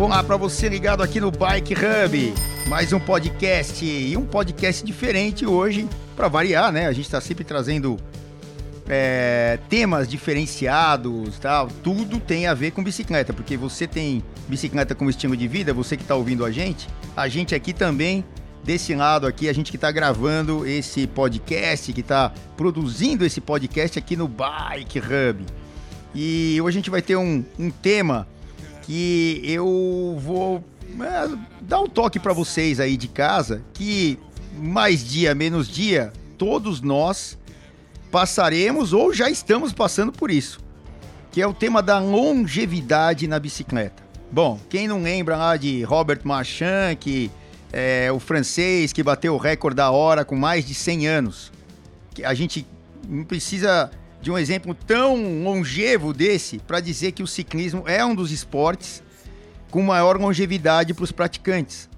Olá para você ligado aqui no Bike Hub, mais um podcast e um podcast diferente hoje, para variar, né? A gente está sempre trazendo é, temas diferenciados, tal. Tudo tem a ver com bicicleta, porque você tem bicicleta como estilo de vida, você que está ouvindo a gente, a gente aqui também desse lado aqui, a gente que está gravando esse podcast, que está produzindo esse podcast aqui no Bike Hub. E hoje a gente vai ter um, um tema que eu vou é, dar um toque para vocês aí de casa, que mais dia, menos dia, todos nós passaremos ou já estamos passando por isso, que é o tema da longevidade na bicicleta. Bom, quem não lembra lá de Robert Marchand, que é o francês que bateu o recorde da hora com mais de 100 anos. A gente não precisa de um exemplo tão longevo desse para dizer que o ciclismo é um dos esportes com maior longevidade para os praticantes.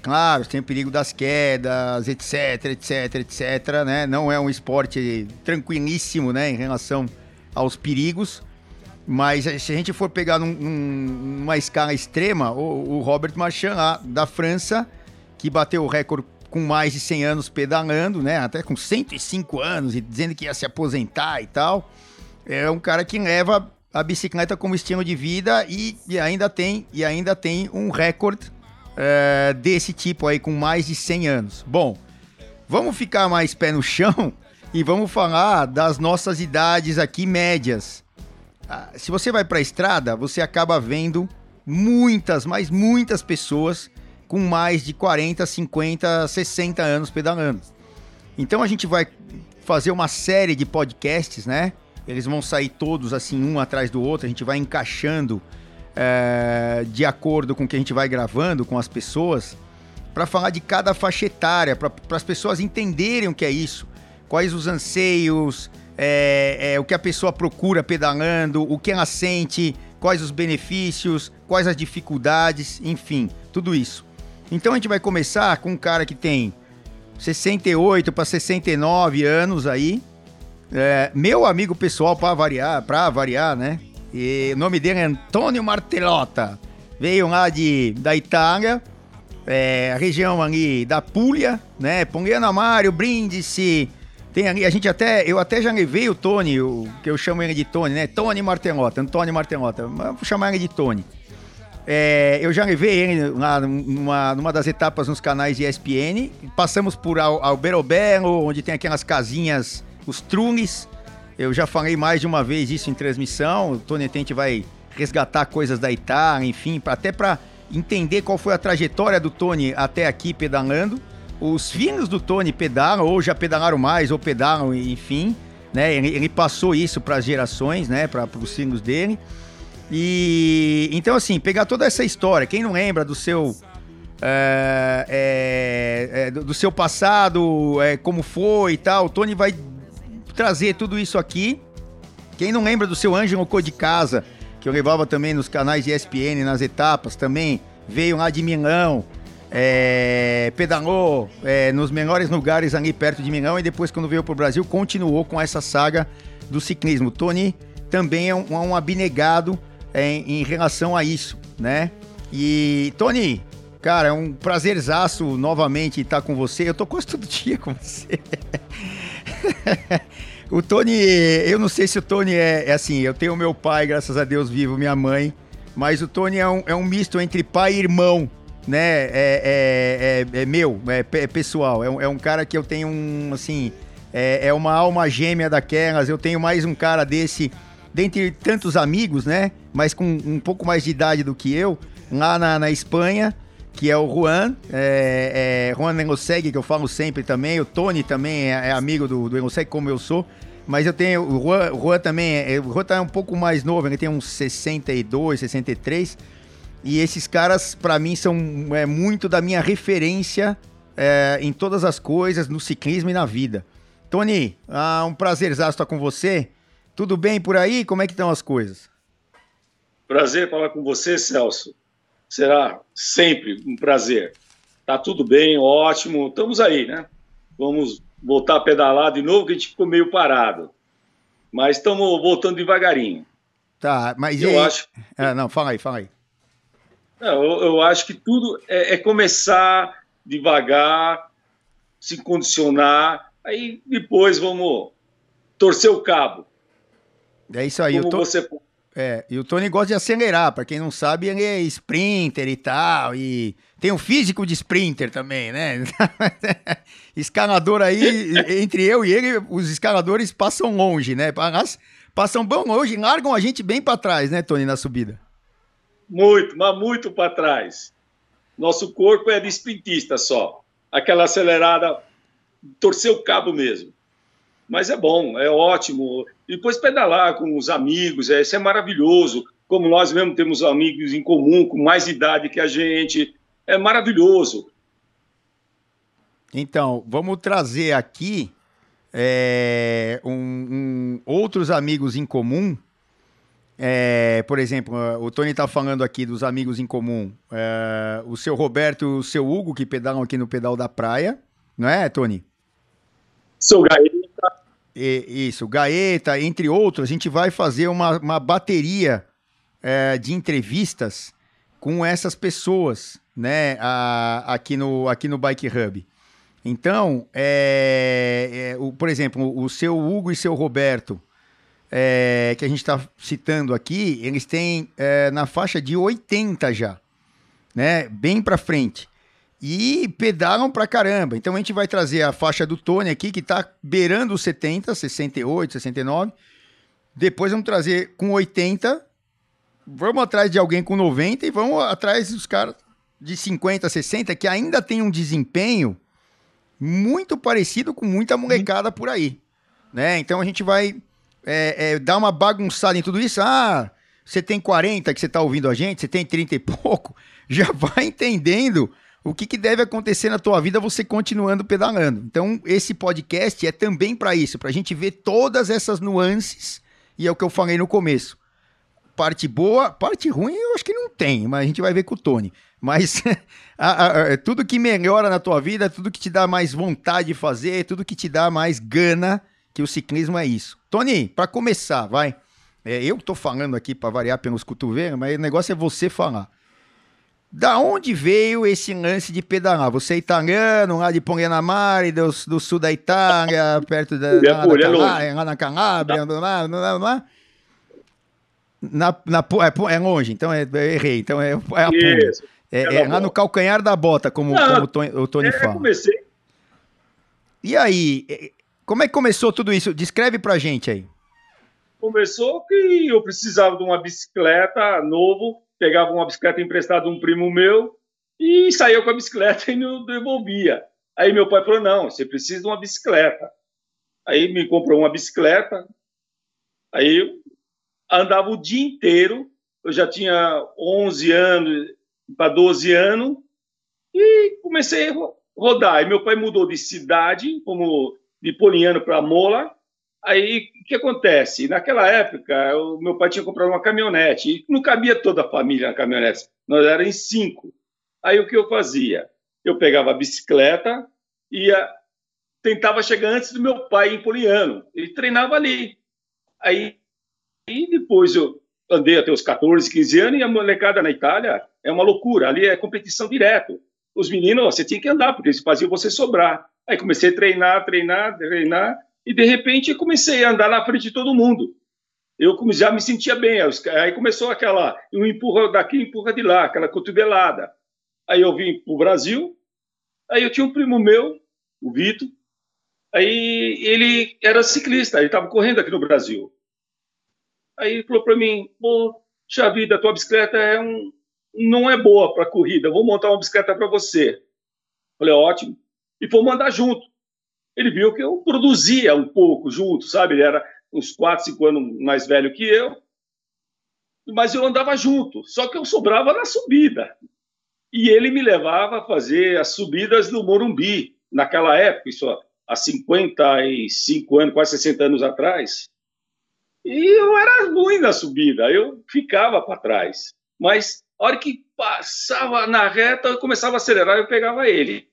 Claro, tem o perigo das quedas, etc, etc, etc, né? Não é um esporte tranquilíssimo, né, em relação aos perigos, mas se a gente for pegar num, numa escala extrema, o, o Robert Marchand lá da França, que bateu o recorde com mais de 100 anos pedalando, né? Até com 105 anos e dizendo que ia se aposentar e tal. É um cara que leva a bicicleta como estilo de vida e, e ainda tem e ainda tem um recorde é, desse tipo aí com mais de 100 anos. Bom, vamos ficar mais pé no chão e vamos falar das nossas idades aqui médias. Ah, se você vai para a estrada, você acaba vendo muitas, mas muitas pessoas com mais de 40, 50, 60 anos pedalando. Então a gente vai fazer uma série de podcasts, né? Eles vão sair todos assim, um atrás do outro, a gente vai encaixando é, de acordo com o que a gente vai gravando com as pessoas, para falar de cada faixa etária, para as pessoas entenderem o que é isso, quais os anseios, é, é, o que a pessoa procura pedalando, o que ela sente, quais os benefícios, quais as dificuldades, enfim, tudo isso. Então a gente vai começar com um cara que tem 68 para 69 anos aí. É, meu amigo pessoal para variar, para variar, né? E o nome dele é Antônio Martelota. Veio lá de, da Itália, é, região ali da Puglia, né? Poliana Mário, Brindisi. Tem ali, a gente até, eu até já levei o Tony, o, que eu chamo ele de Tony, né? Tony Martelota, Antônio Martelota. Vou chamar ele de Tony. É, eu já levei ele lá numa, numa das etapas nos canais de ESPN. Passamos por Alberobelo, onde tem aquelas casinhas, os trunes. Eu já falei mais de uma vez isso em transmissão. O Tony Tente vai resgatar coisas da Itália, enfim, pra, até para entender qual foi a trajetória do Tony até aqui pedalando. Os filhos do Tony pedalam, ou já pedalaram mais, ou pedalam, enfim. Né? Ele, ele passou isso para as gerações, né? para os filhos dele. E então, assim, pegar toda essa história, quem não lembra do seu. É, é, é, do seu passado, como foi e tal, o Tony vai trazer tudo isso aqui. Quem não lembra do seu Ângelo Cor de Casa, que eu levava também nos canais de ESPN, nas etapas também, veio lá de Milão, é, pedalou é, nos melhores lugares ali perto de Milão e depois, quando veio para o Brasil, continuou com essa saga do ciclismo. Tony também é um, um abnegado em, em relação a isso, né? E, Tony, cara, é um prazerzaço novamente estar com você. Eu tô quase todo dia com você. o Tony, eu não sei se o Tony é, é, assim, eu tenho meu pai, graças a Deus, vivo, minha mãe, mas o Tony é um, é um misto entre pai e irmão, né? É, é, é, é meu, é, é pessoal, é um, cara que eu tenho um, assim, é, é uma alma gêmea daquelas, eu tenho mais um cara desse dentre tantos amigos, né? Mas com um pouco mais de idade do que eu, lá na, na Espanha, que é o Juan, é, é, Juan Engoseg, que eu falo sempre também, o Tony também é, é amigo do, do como eu sou, mas eu tenho, o Juan, o Juan também, é, o Juan tá um pouco mais novo, ele tem uns 62, 63, e esses caras, para mim, são é, muito da minha referência é, em todas as coisas, no ciclismo e na vida. Tony, ah, um prazer estar com você. Tudo bem por aí? Como é que estão as coisas? Prazer falar com você, Celso. Será sempre um prazer. Tá tudo bem, ótimo. Estamos aí, né? Vamos voltar a pedalar de novo, que a gente ficou meio parado. Mas estamos voltando devagarinho. Tá, mas eu e... acho. Ah, não, fala aí, fala aí. Não, eu, eu, acho que tudo é, é, começar devagar, se condicionar, aí depois vamos torcer o cabo. É isso aí. Como tô... você é, e o Tony gosta de acelerar, para quem não sabe, ele é sprinter e tal, e tem um físico de sprinter também, né? Escalador aí, entre eu e ele, os escaladores passam longe, né? Passam bem longe, largam a gente bem para trás, né, Tony, na subida. Muito, mas muito para trás. Nosso corpo é de sprintista só. Aquela acelerada, torcer o cabo mesmo. Mas é bom, é ótimo. E depois pedalar com os amigos, é, isso é maravilhoso. Como nós mesmo temos amigos em comum, com mais idade que a gente, é maravilhoso. Então, vamos trazer aqui é, um, um, outros amigos em comum. É, por exemplo, o Tony está falando aqui dos amigos em comum. É, o seu Roberto e o seu Hugo, que pedalam aqui no Pedal da Praia. Não é, Tony? Sou Gaeta, isso, Gaeta, entre outros, a gente vai fazer uma, uma bateria é, de entrevistas com essas pessoas, né, a, aqui, no, aqui no Bike Hub. Então, é, é, o, por exemplo, o seu Hugo e seu Roberto, é, que a gente está citando aqui, eles têm é, na faixa de 80 já, né, bem para frente e pedalam pra caramba. Então a gente vai trazer a faixa do Tony aqui, que tá beirando os 70, 68, 69. Depois vamos trazer com 80. Vamos atrás de alguém com 90 e vamos atrás dos caras de 50, 60 que ainda tem um desempenho muito parecido com muita molecada por aí. Né? Então a gente vai é, é, dar uma bagunçada em tudo isso. Ah, você tem 40 que você está ouvindo a gente, você tem 30 e pouco. Já vai entendendo o que, que, deve acontecer na tua vida você continuando pedalando. Então, esse podcast é também para isso, para a gente ver todas essas nuances, e é o que eu falei no começo. Parte boa, parte ruim eu acho que não tem, mas a gente vai ver com o Tony. Mas a, a, tudo que melhora na tua vida, tudo que te dá mais vontade de fazer, tudo que te dá mais gana, que o ciclismo é isso. Tony, para começar, vai. É, eu tô falando aqui para variar pelos cotovelos, mas o negócio é você falar. Da onde veio esse lance de pedalar? Você é italiano, lá de Ponganamari, do, do sul da Itália, perto da, lá, da Calá, lá na Calábria, lá, lá, lá, na, na, é, é longe, então é, eu errei. Então é, é a Isso, é, é, lá no calcanhar da bota, como, Não, como o Tony, o Tony é, fala. Comecei. E aí, é, como é que começou tudo isso? Descreve pra gente aí. Começou que eu precisava de uma bicicleta novo pegava uma bicicleta emprestada de um primo meu e saía com a bicicleta e não devolvia. Aí meu pai falou: não, você precisa de uma bicicleta. Aí me comprou uma bicicleta. Aí andava o dia inteiro. Eu já tinha 11 anos para 12 anos e comecei a rodar. Aí meu pai mudou de cidade, como de Poliano para Mola, Aí, o que acontece? Naquela época, o meu pai tinha comprado uma caminhonete e não cabia toda a família na caminhonete, nós éramos cinco. Aí, o que eu fazia? Eu pegava a bicicleta, ia, tentava chegar antes do meu pai em Poliano, e treinava ali. Aí, e depois eu andei até os 14, 15 anos, e a molecada na Itália é uma loucura, ali é competição direto. Os meninos, você tinha que andar, porque eles faziam você sobrar. Aí comecei a treinar, treinar, treinar, e de repente eu comecei a andar na frente de todo mundo. Eu já me sentia bem. Aí começou aquela, um empurra daqui, empurra de lá, aquela cotovelada. Aí eu vim para o Brasil, aí eu tinha um primo meu, o Vitor, aí ele era ciclista, ele estava correndo aqui no Brasil. Aí ele falou para mim, poxa vida, tua bicicleta é um, não é boa para corrida, vou montar uma bicicleta para você. Falei, ótimo. E fomos andar junto ele viu que eu produzia um pouco junto, sabe? Ele era uns 4, 5 anos mais velho que eu, mas eu andava junto, só que eu sobrava na subida. E ele me levava a fazer as subidas do Morumbi, naquela época, isso há 55 anos, quase 60 anos atrás. E eu era ruim na subida, eu ficava para trás. Mas a hora que passava na reta, eu começava a acelerar, eu pegava ele.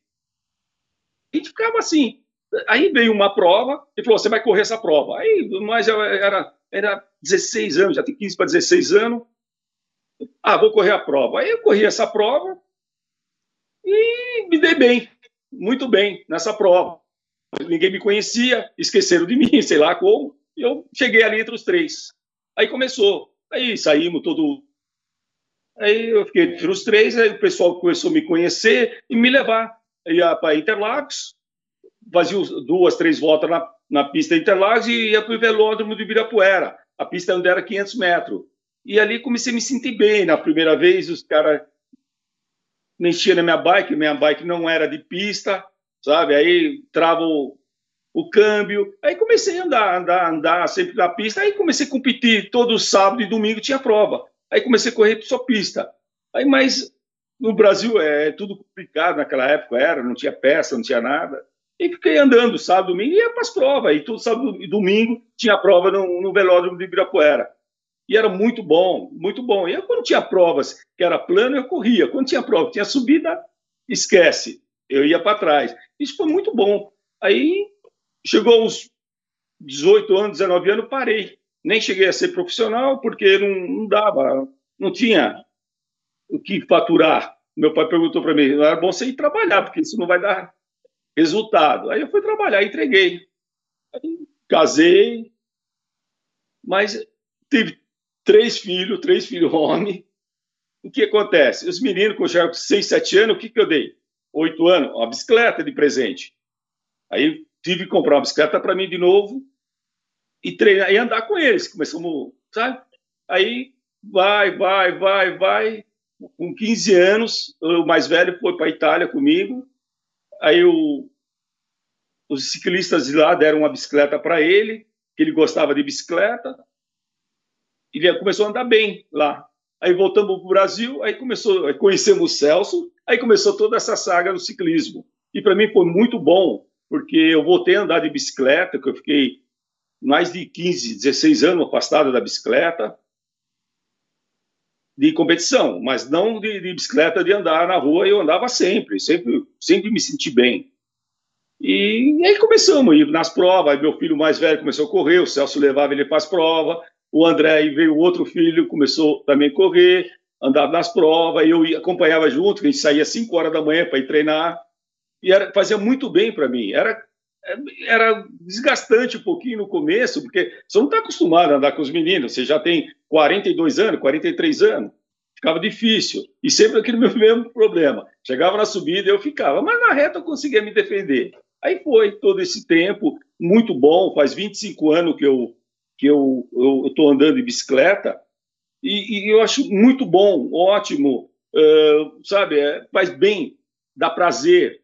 E ficava assim, Aí veio uma prova e falou: você vai correr essa prova. Aí, mas eu era, era 16 anos, já tem 15 para 16 anos. Ah, vou correr a prova. Aí eu corri essa prova e me dei bem, muito bem nessa prova. Ninguém me conhecia, esqueceram de mim, sei lá como. E eu cheguei ali entre os três. Aí começou. Aí saímos todo. Aí eu fiquei entre os três, aí o pessoal começou a me conhecer e me levar. Ia para Interlagos, fazia duas, três voltas na, na pista Interlagos e ia para o velódromo de Ibirapuera. A pista onde era 500 metros. E ali comecei a me sentir bem. Na primeira vez, os caras mexia na minha bike, minha bike não era de pista, sabe? Aí trava o, o câmbio. Aí comecei a andar, andar, andar sempre na pista. Aí comecei a competir todo sábado e domingo tinha prova. Aí comecei a correr só pista. Aí, mas no Brasil é tudo complicado naquela época, era, não tinha peça, não tinha nada. E fiquei andando sábado, domingo e ia para as provas. E todo sábado e domingo tinha prova no, no velódromo de Ibirapuera e era muito bom, muito bom. E eu, quando tinha provas que era plano, eu corria. Quando tinha prova tinha subida, esquece, eu ia para trás. Isso foi muito bom. Aí chegou uns 18 anos, 19 anos, parei. Nem cheguei a ser profissional, porque não, não dava, não tinha o que faturar. Meu pai perguntou para mim: era bom você ir trabalhar, porque isso não vai dar resultado. Aí eu fui trabalhar, entreguei. Aí, casei, mas tive três filhos, três filhos homem. O que acontece? Os meninos, quando chegaram com 6, 7 anos, o que, que eu dei? 8 anos, uma bicicleta de presente. Aí tive que comprar uma bicicleta para mim de novo e treinar e andar com eles. Começamos, sabe? Aí vai, vai, vai, vai. Com 15 anos, o mais velho foi para a Itália comigo. Aí o, os ciclistas de lá deram uma bicicleta para ele, que ele gostava de bicicleta ele começou a andar bem lá. Aí voltamos para o Brasil, aí começou, aí conhecemos o Celso, aí começou toda essa saga do ciclismo. E para mim foi muito bom, porque eu voltei a andar de bicicleta, que eu fiquei mais de 15, 16 anos afastado da bicicleta, de competição, mas não de, de, bicicleta de andar na rua, eu andava sempre, sempre, sempre me senti bem. E, e aí começamos ir nas provas, aí meu filho mais velho começou a correr, o Celso levava ele para as provas, o André veio outro filho, começou também a correr, andar nas provas, eu acompanhava junto, a gente saía às 5 horas da manhã para ir treinar, e era, fazia muito bem para mim. Era, era desgastante um pouquinho no começo, porque você não está acostumado a andar com os meninos, você já tem 42 anos, 43 anos, ficava difícil. E sempre aquele mesmo problema. Chegava na subida eu ficava, mas na reta eu conseguia me defender. Aí foi todo esse tempo, muito bom, faz 25 anos que eu que eu estou andando de bicicleta e, e, eu acho muito bom, ótimo, uh, sabe? É, faz bem, dá prazer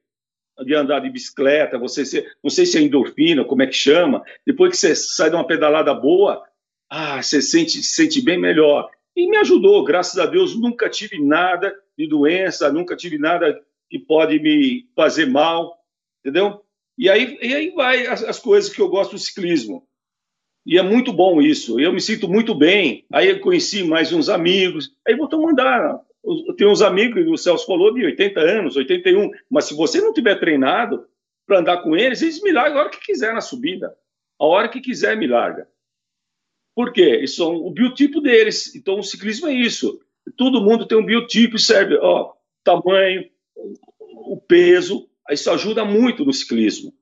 de andar de bicicleta. Você não sei se é endorfina, como é que chama. Depois que você sai de uma pedalada boa, ah, você sente, se sente bem melhor. E me ajudou, graças a Deus, nunca tive nada de doença, nunca tive nada que pode me fazer mal, entendeu? E aí, e aí vai as, as coisas que eu gosto do ciclismo. E é muito bom isso. Eu me sinto muito bem. Aí eu conheci mais uns amigos. Aí voltou a andar. Eu tenho uns amigos, o Celso falou, de 80 anos, 81. Mas se você não tiver treinado para andar com eles, eles me largam a hora que quiser na subida. A hora que quiser me larga. Por quê? Isso é o biotipo deles. Então o ciclismo é isso. Todo mundo tem um biotipo e serve. Ó, tamanho, o peso. Isso ajuda muito no ciclismo.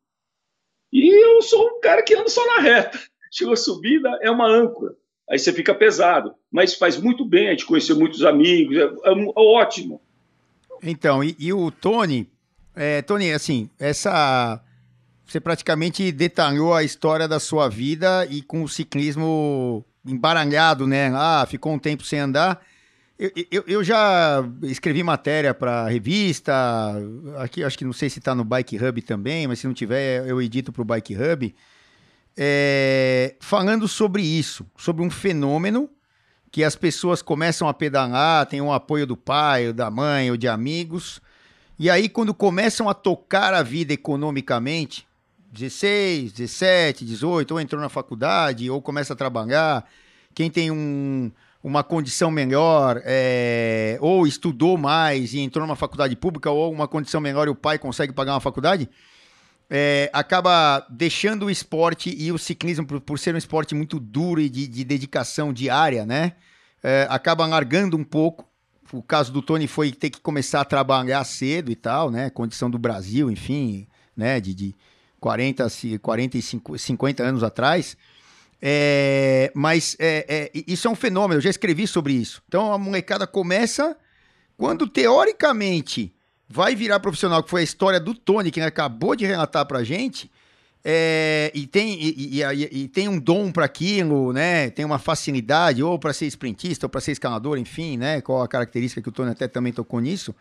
E eu sou um cara que anda só na reta. Chegou a subida, é uma âncora. Aí você fica pesado. Mas faz muito bem, a gente conheceu muitos amigos, é, é, é ótimo. Então, e, e o Tony, é, Tony, assim, essa. Você praticamente detalhou a história da sua vida e com o ciclismo embaralhado, né? Ah, ficou um tempo sem andar. Eu, eu, eu já escrevi matéria para revista, aqui acho que não sei se está no Bike Hub também, mas se não tiver, eu edito para o Bike Hub é, falando sobre isso, sobre um fenômeno que as pessoas começam a pedalar, tem um apoio do pai, ou da mãe, ou de amigos, e aí quando começam a tocar a vida economicamente, 16, 17, 18, ou entrou na faculdade, ou começa a trabalhar, quem tem um, uma condição melhor, é, ou estudou mais e entrou numa faculdade pública, ou uma condição melhor e o pai consegue pagar uma faculdade, é, acaba deixando o esporte e o ciclismo, por, por ser um esporte muito duro e de, de dedicação diária, né? é, acaba largando um pouco. O caso do Tony foi ter que começar a trabalhar cedo e tal, né? Condição do Brasil, enfim, né? De, de 40, 45, 50 anos atrás. É, mas é, é, isso é um fenômeno, eu já escrevi sobre isso. Então a molecada começa quando teoricamente vai virar profissional, que foi a história do Tony, que acabou de relatar pra gente. É, e, tem, e, e, e, tem um dom para aquilo, né? Tem uma facilidade, ou para ser sprintista, ou para ser escalador, enfim, né? Qual a característica que o Tony até também tocou nisso.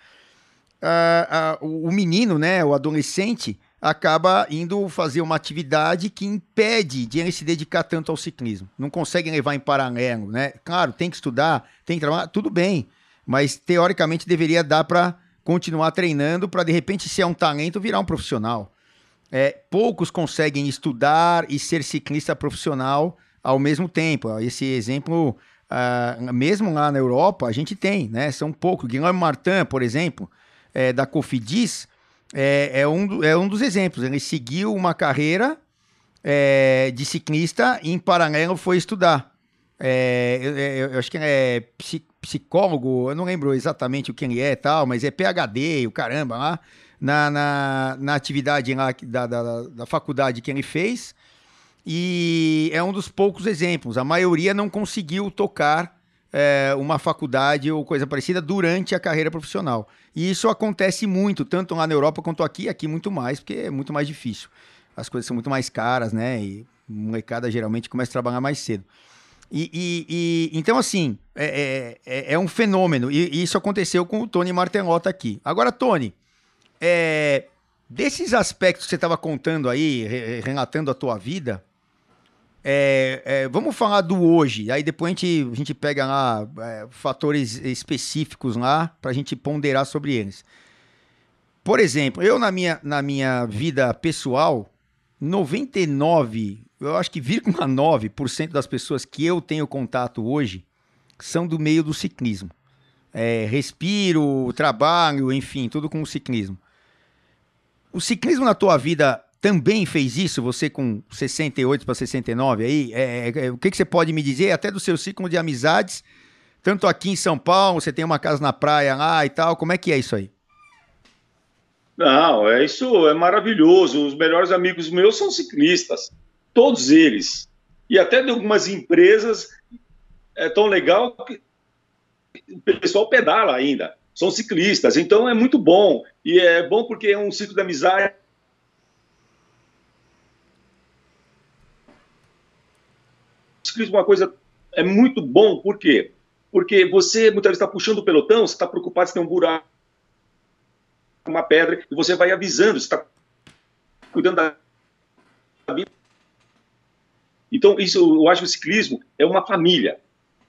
Ah, ah, o menino, né? O adolescente acaba indo fazer uma atividade que impede de ele se dedicar tanto ao ciclismo. Não consegue levar em paralelo, né? Claro, tem que estudar, tem que trabalhar, tudo bem, mas teoricamente deveria dar para continuar treinando para de repente, se é um talento, virar um profissional. É, poucos conseguem estudar e ser ciclista profissional ao mesmo tempo. Esse exemplo, uh, mesmo lá na Europa, a gente tem, né? São poucos. Guilherme Martin, por exemplo, é, da Cofidis, é, é, um, é um dos exemplos. Ele seguiu uma carreira é, de ciclista e, em paralelo, foi estudar. É, eu, eu, acho que é psicólogo, eu não lembro exatamente o que ele é tal, mas é PHD, o caramba lá na, na, na atividade lá da, da, da faculdade que ele fez. E é um dos poucos exemplos. A maioria não conseguiu tocar é, uma faculdade ou coisa parecida durante a carreira profissional. E isso acontece muito, tanto lá na Europa quanto aqui, aqui muito mais, porque é muito mais difícil. As coisas são muito mais caras, né? E molecada geralmente começa a trabalhar mais cedo. E, e, e então, assim, é, é, é, é um fenômeno. E, e, isso aconteceu com o Tony Martelota aqui. Agora, Tony, é, desses aspectos que você estava contando aí, re, relatando a tua vida, é, é, vamos falar do hoje. Aí depois a gente, a gente pega lá fatores específicos lá para a gente ponderar sobre eles. Por exemplo, eu na minha, na minha vida pessoal, 99, eu acho que 0,9% das pessoas que eu tenho contato hoje são do meio do ciclismo. É, respiro, trabalho, enfim, tudo com o ciclismo. O ciclismo na tua vida também fez isso, você com 68 para 69 aí? É, é, o que, que você pode me dizer, até do seu ciclo de amizades, tanto aqui em São Paulo, você tem uma casa na praia lá e tal, como é que é isso aí? Não, é isso é maravilhoso. Os melhores amigos meus são ciclistas, todos eles. E até de algumas empresas é tão legal que o pessoal pedala ainda são ciclistas, então é muito bom. E é bom porque é um ciclo de amizade. Ciclismo é uma coisa é muito bom, por quê? Porque você muitas vezes está puxando o pelotão, você está preocupado se tem um buraco, uma pedra, e você vai avisando, você está cuidando da vida. Então, isso eu acho que o ciclismo é uma família.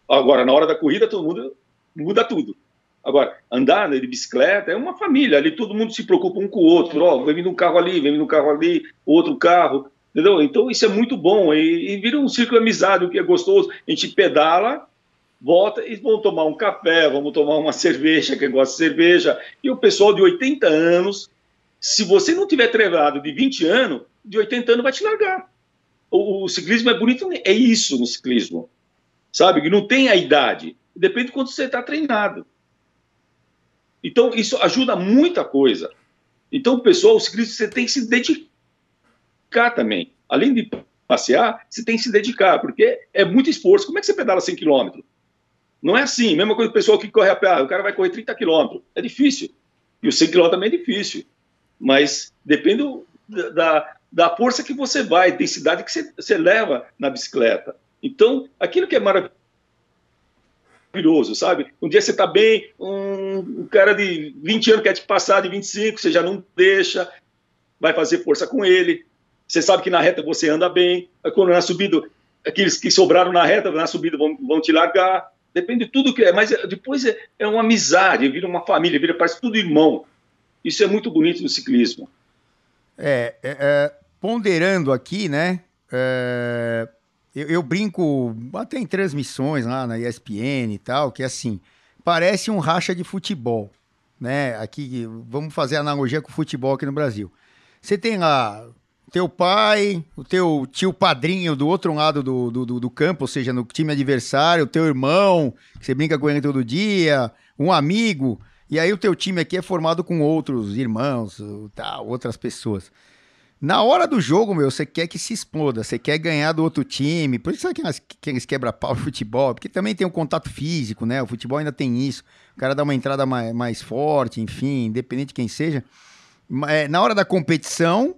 Agora, na hora da corrida, todo mundo muda tudo. Agora, andar de bicicleta é uma família, ali todo mundo se preocupa um com o outro, ó, vem vindo um carro ali, vem vindo um carro ali, outro carro, entendeu? Então isso é muito bom e, e vira um de amizade, o que é gostoso. A gente pedala, volta e vamos tomar um café, vamos tomar uma cerveja, quem gosta de cerveja. E o pessoal de 80 anos, se você não tiver treinado de 20 anos, de 80 anos vai te largar. O, o ciclismo é bonito, é isso no ciclismo, sabe? Que não tem a idade, depende de quanto você está treinado. Então, isso ajuda muita coisa. Então, pessoal, o ciclista você tem que se dedicar também. Além de passear, você tem que se dedicar, porque é muito esforço. Como é que você pedala 100 km? Não é assim. Mesma coisa do pessoal que corre a pé. O cara vai correr 30 km. É difícil. E o 100 km também é difícil. Mas depende da, da força que você vai, intensidade que você, você leva na bicicleta. Então, aquilo que é maravilhoso sabe? Um dia você está bem, um, um, cara de 20 anos quer te passar de 25, você já não deixa, vai fazer força com ele. Você sabe que na reta você anda bem, quando na subida, aqueles que sobraram na reta, na subida vão, vão te largar. Depende de tudo que é, mas depois é, é uma amizade, vira uma família, vira parece tudo irmão. Isso é muito bonito no ciclismo. É, é, é ponderando aqui, né? É, eu, eu, brinco até em transmissões lá na ESPN e tal, que assim, parece um racha de futebol, né? Aqui, vamos fazer analogia com o futebol aqui no Brasil. Você tem lá teu pai, o teu tio padrinho do outro lado do, do, do, campo, ou seja, no time adversário, o teu irmão, que você brinca com ele todo dia, um amigo, e aí o teu time aqui é formado com outros irmãos, tal, outras pessoas. Na hora do jogo, meu, você quer que se exploda, você quer ganhar do outro time. Por isso que eles quebra-pau de futebol, porque também tem um contato físico, né? O futebol ainda tem isso. O cara dá uma entrada mais, mais forte, enfim, independente de quem seja. É, na hora da competição,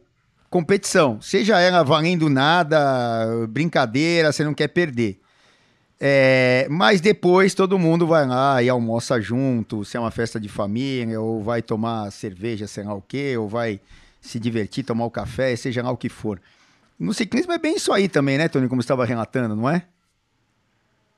competição, seja ela valendo nada, brincadeira, você não quer perder. É, mas depois todo mundo vai lá e almoça junto, se é uma festa de família, ou vai tomar cerveja, sei lá o quê, ou vai se divertir, tomar o café, seja lá o que for. No ciclismo é bem isso aí também, né, Tony, como você estava relatando, não é?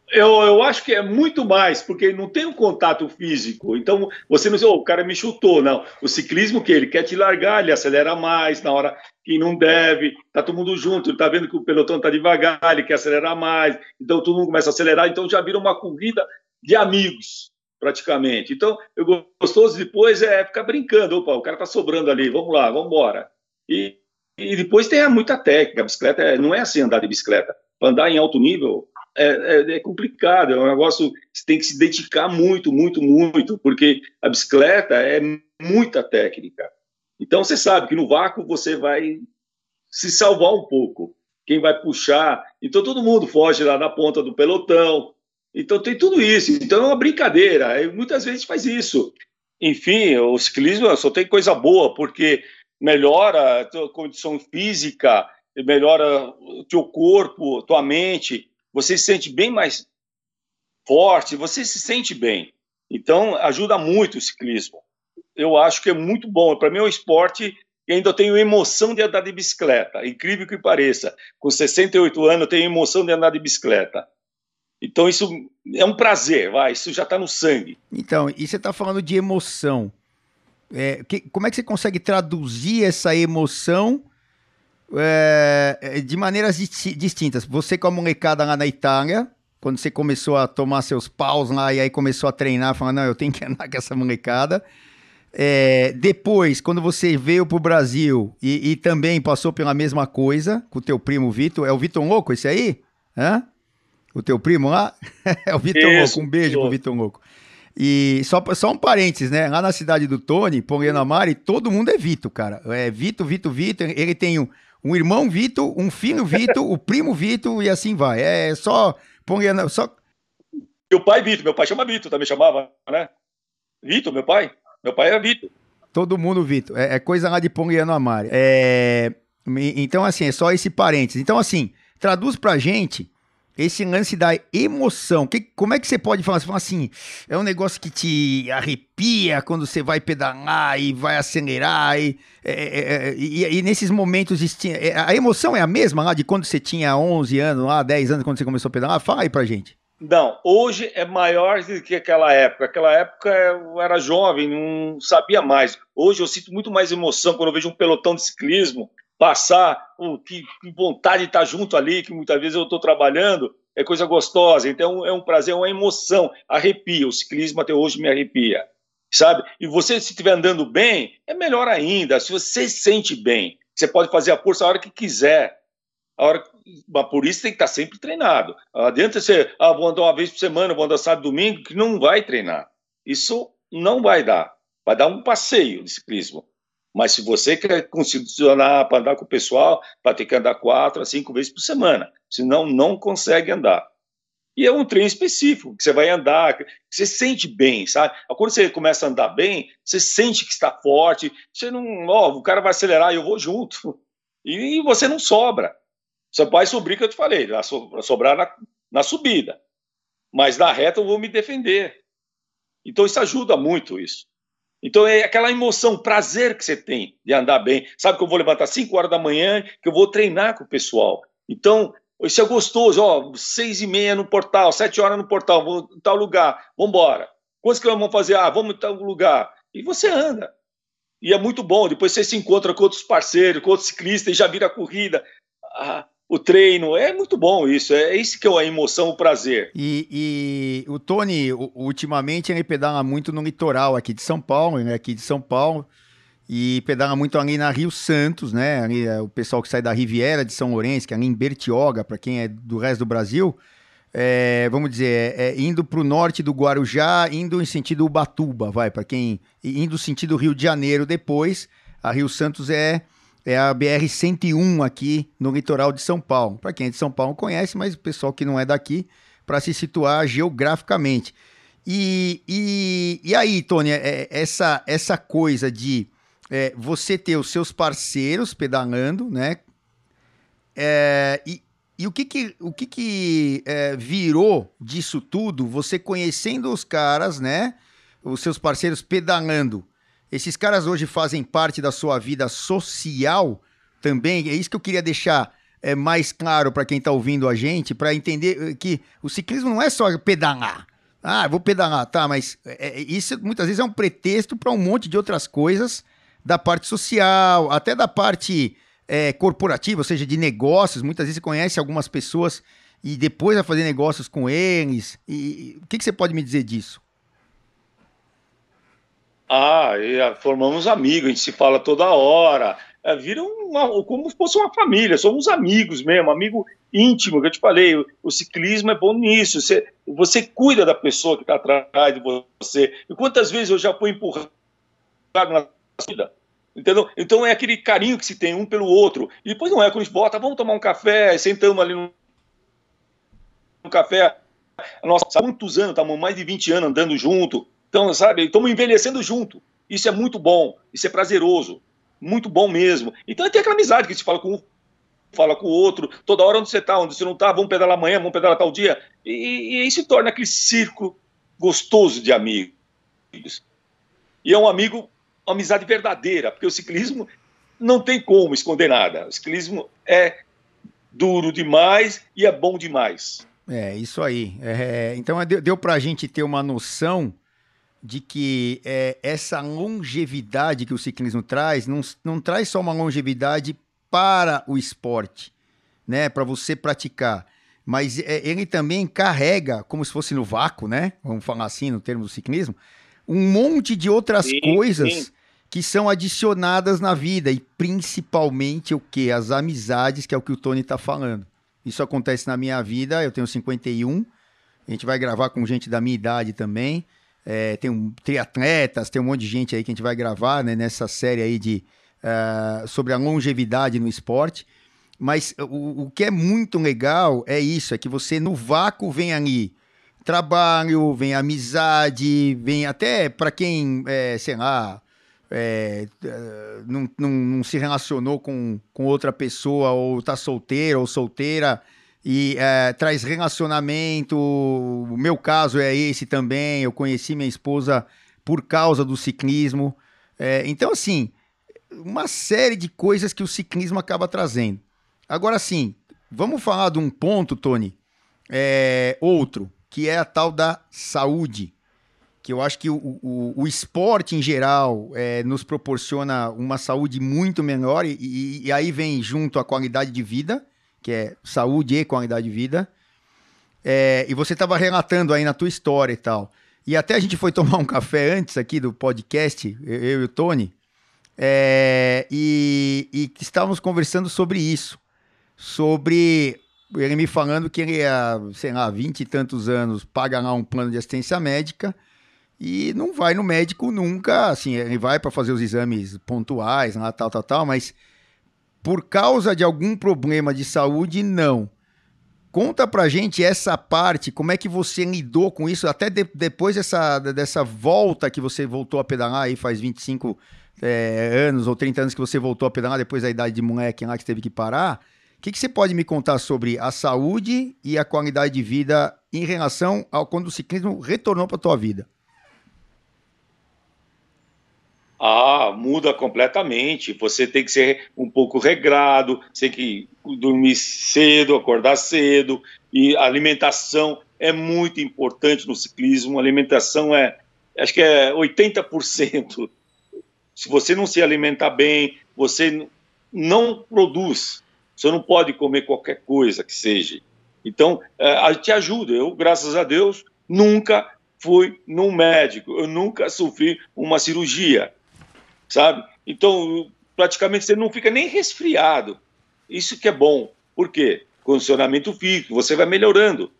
Eu, eu acho que é muito mais, porque não tem um contato físico. Então, você não diz, oh, o cara me chutou. Não. O ciclismo, que ele quer te largar, ele acelera mais na hora que não deve, tá todo mundo junto, ele tá vendo que o pelotão tá devagar, ele quer acelerar mais, então todo mundo começa a acelerar, então já vira uma corrida de amigos praticamente. Então, o gostoso depois é ficar brincando. Opa, o cara tá sobrando ali, vamos lá, vamos embora. E, e depois tem muita técnica. A bicicleta é, não é assim andar de bicicleta. Andar em alto nível é, é, é, complicado, é um negócio que tem que se dedicar muito, muito, muito, porque a bicicleta é muita técnica. Então, você sabe que no vácuo você vai se salvar um pouco. Quem vai puxar? Então, todo mundo foge lá na ponta do pelotão, então tem tudo isso. Então é uma brincadeira. E muitas vezes faz isso. Enfim, o ciclismo só tem coisa boa, porque melhora a tua condição física, melhora o teu corpo, tua mente. Você se sente bem mais forte, você se sente bem. Então ajuda muito o ciclismo. Eu acho que é muito bom. Para mim é um esporte e ainda tenho emoção de andar de bicicleta. Incrível que pareça. Com 68 anos, eu tenho emoção de andar de bicicleta. Então isso é um prazer, vai, isso já está no sangue. Então, e você está falando de emoção. É, que, como é que você consegue traduzir essa emoção é, de maneiras distintas? Você com a molecada lá na Itália, quando você começou a tomar seus paus lá e aí começou a treinar, falando, não, eu tenho que andar com essa molecada. É, depois, quando você veio para o Brasil e, e, também passou pela mesma coisa com o teu primo Vitor, é o Vitor Louco esse aí? Hã? O teu primo lá, é o Vitor Louco. Um beijo pro Vitor Louco. E só, só um parênteses, né? Lá na cidade do Tony, Ponguena Mari, todo mundo é Vitor, cara. É Vitor, Vitor, Vitor. Ele tem um, um irmão Vitor, um filho Vitor, o primo Vitor e assim vai. É só Ponguena, só... Meu pai Vitor, meu pai chama Vitor, também chamava, né? Vitor, meu pai. Meu pai é Vitor. Todo mundo Vitor. É, é, coisa lá de Ponguena Amari. É... Então, assim, é só esse parênteses. Então, assim, traduz pra gente esse lance da emoção. Que, como é que você pode falar? Assim, é um negócio que te arrepia quando você vai pedalar e vai acelerar. E, é, é, é e, e nesses momentos, é, a emoção é a mesma lá de quando você tinha 11 anos, lá 10 anos, quando você começou a pedalar? Fala aí pra gente. Não, hoje é maior do que aquela época. Aquela época eu era jovem, não sabia mais. Hoje eu sinto muito mais emoção quando eu vejo um pelotão de ciclismo passar, oh, que, que, vontade de estar junto ali, que muitas vezes eu estou trabalhando, é coisa gostosa. Então é um prazer, é uma emoção, arrepia. O ciclismo até hoje me arrepia, sabe? E você, se estiver andando bem, é melhor ainda. Se você se sente bem, você pode fazer a força a hora que quiser. A hora, mas por isso tem que estar sempre treinado. Adianta você, ah, vou andar uma vez por semana, vou andar sábado domingo, que não vai treinar. Isso não vai dar. Vai dar um passeio de ciclismo. Mas se você quer condicionar para andar com o pessoal, vai ter que andar quatro a cinco vezes por semana. Senão, não consegue andar. E é um treino específico, que você vai andar, que você sente bem, sabe? Quando você começa a andar bem, você sente que está forte, você não, ó, o cara vai acelerar e eu vou junto. E, você não sobra. Seu pai sobrir, que eu te falei, vai sobrar na, na subida. Mas na reta eu vou me defender. Então isso ajuda muito isso. Então é aquela emoção, prazer que você tem de andar bem. Sabe que eu vou levantar 5 horas da manhã, que eu vou treinar com o pessoal. Então, isso é gostoso, ó, seis e meia no portal, sete horas no portal, vou em tal lugar, vamos embora. Quantos que vamos fazer? Ah, vamos em tal lugar. E você anda. E é muito bom. Depois você se encontra com outros parceiros, com outros ciclistas, e já vira corrida. Ah, o treino. É muito bom isso. É isso que é a emoção, o prazer. E, e o Tony, ultimamente, ele pedala muito no litoral aqui de São Paulo, né? Aqui de São Paulo. e pedala muito ali na Rio Santos, né? Ali, é, o pessoal que sai da Riviera de São Lourenço, que é ali em Bertioga, para quem é do resto do Brasil, é, vamos dizer, é, é indo para o norte do Guarujá, indo em sentido Ubatuba, vai, para quem. indo sentido Rio de Janeiro depois, a Rio Santos é, é a BR-101 aqui no litoral de São Paulo. Para quem é de São Paulo conhece, mas o pessoal que não é daqui, para se situar geograficamente. E, e, e aí, Tony, é, essa, essa coisa de é, você ter os seus parceiros pedalando, né? É, e, e o que que, o que, que é, virou disso tudo? Você conhecendo os caras, né? Os seus parceiros pedalando. Esses caras hoje fazem parte da sua vida social também. É isso que eu queria deixar é, mais claro para quem está ouvindo a gente, para entender que o ciclismo não é só pedalar. Ah, vou pedalar, tá, mas é, é isso muitas vezes é um pretexto para um monte de outras coisas da parte social, até da parte é, corporativa, ou seja, de negócios. Muitas vezes você conhece algumas pessoas e depois vai fazer negócios com eles. E, e o que, que, você pode me dizer disso? Ah, e, formamos amigos, a gente se fala toda hora. É, vira uma, como se fosse uma família, somos amigos mesmo, amigo íntimo, que eu te falei. O, o ciclismo é bom nisso. Você, você cuida da pessoa que está atrás de você. E quantas vezes eu já fui empurrado na vida? Entendeu? Então é aquele carinho que se tem um pelo outro. E depois não é quando a gente bota, vamos tomar um café, sentamos ali no, no café. Nossa, há muitos anos, estamos mais de 20 anos andando junto. Então, sabe, estamos envelhecendo junto. Isso é muito bom, isso é prazeroso, muito bom mesmo. Então tem aquela amizade que se fala com um, fala com o outro, toda hora onde você está, onde você não está, vamos pedalar amanhã, vamos pedalar tal dia. E, e aí se torna aquele círculo gostoso de amigos. E é um amigo uma amizade verdadeira, porque o ciclismo não tem como esconder nada. O ciclismo é duro demais e é bom demais. É, isso aí. É, então deu, deu para a gente ter uma noção de que é, essa longevidade que o ciclismo traz não, não traz só uma longevidade para o esporte, né, para você praticar, mas é, ele também carrega, como se fosse no vácuo, né, vamos falar assim no termo do ciclismo, um monte de outras sim, coisas sim que são adicionadas na vida e principalmente o que? As amizades, que é o que o Tony está falando. Isso acontece na minha vida, eu tenho 51, a gente vai gravar com gente da minha idade também. É, tem um, triatletas, tem um monte de gente aí que a gente vai gravar né, nessa série aí de uh, sobre a longevidade no esporte. Mas o, o que é muito legal é isso, é que você no vácuo vem ali trabalho, vem amizade, vem até para quem, é, sei lá, é, é, não, não, não, se relacionou com, com outra pessoa, ou tá solteira ou solteira, e é, traz relacionamento. O meu caso é esse também. Eu conheci minha esposa por causa do ciclismo. É, então, assim, uma série de coisas que o ciclismo acaba trazendo. Agora, sim, vamos falar de um ponto, Tony, é, outro, que é a tal da saúde que eu acho que o, o, o esporte em geral é, nos proporciona uma saúde muito melhor e, e, e, aí vem junto a qualidade de vida, que é saúde e qualidade de vida. É, e você estava relatando aí na tua história e tal. E até a gente foi tomar um café antes aqui do podcast, eu e o Tony, é, e, e estávamos conversando sobre isso. Sobre ele me falando que ele há, sei lá, vinte e tantos anos paga lá um plano de assistência médica e não vai no médico nunca, assim, ele vai para fazer os exames pontuais, lá, tal, tal, tal, mas por causa de algum problema de saúde, não. Conta pra gente essa parte, como é que você lidou com isso, até de, depois dessa, dessa volta que você voltou a pedalar aí faz 25 é, anos ou 30 anos que você voltou a pedalar depois da idade de moleque lá que teve que parar. O que, que você pode me contar sobre a saúde e a qualidade de vida em relação ao quando o ciclismo retornou para tua vida? Ah, muda completamente. Você tem que ser um pouco regrado, tem que dormir cedo, acordar cedo, e alimentação é muito importante no ciclismo. Alimentação é, acho que é 80%. Se você não se alimentar bem, você não produz. Você não pode comer qualquer coisa que seja. Então, é, te ajuda. Eu, graças a Deus, nunca fui num médico, eu nunca sofri uma cirurgia sabe? Então, praticamente você não fica nem resfriado. Isso que é bom. Por quê? Condicionamento físico, você vai melhorando.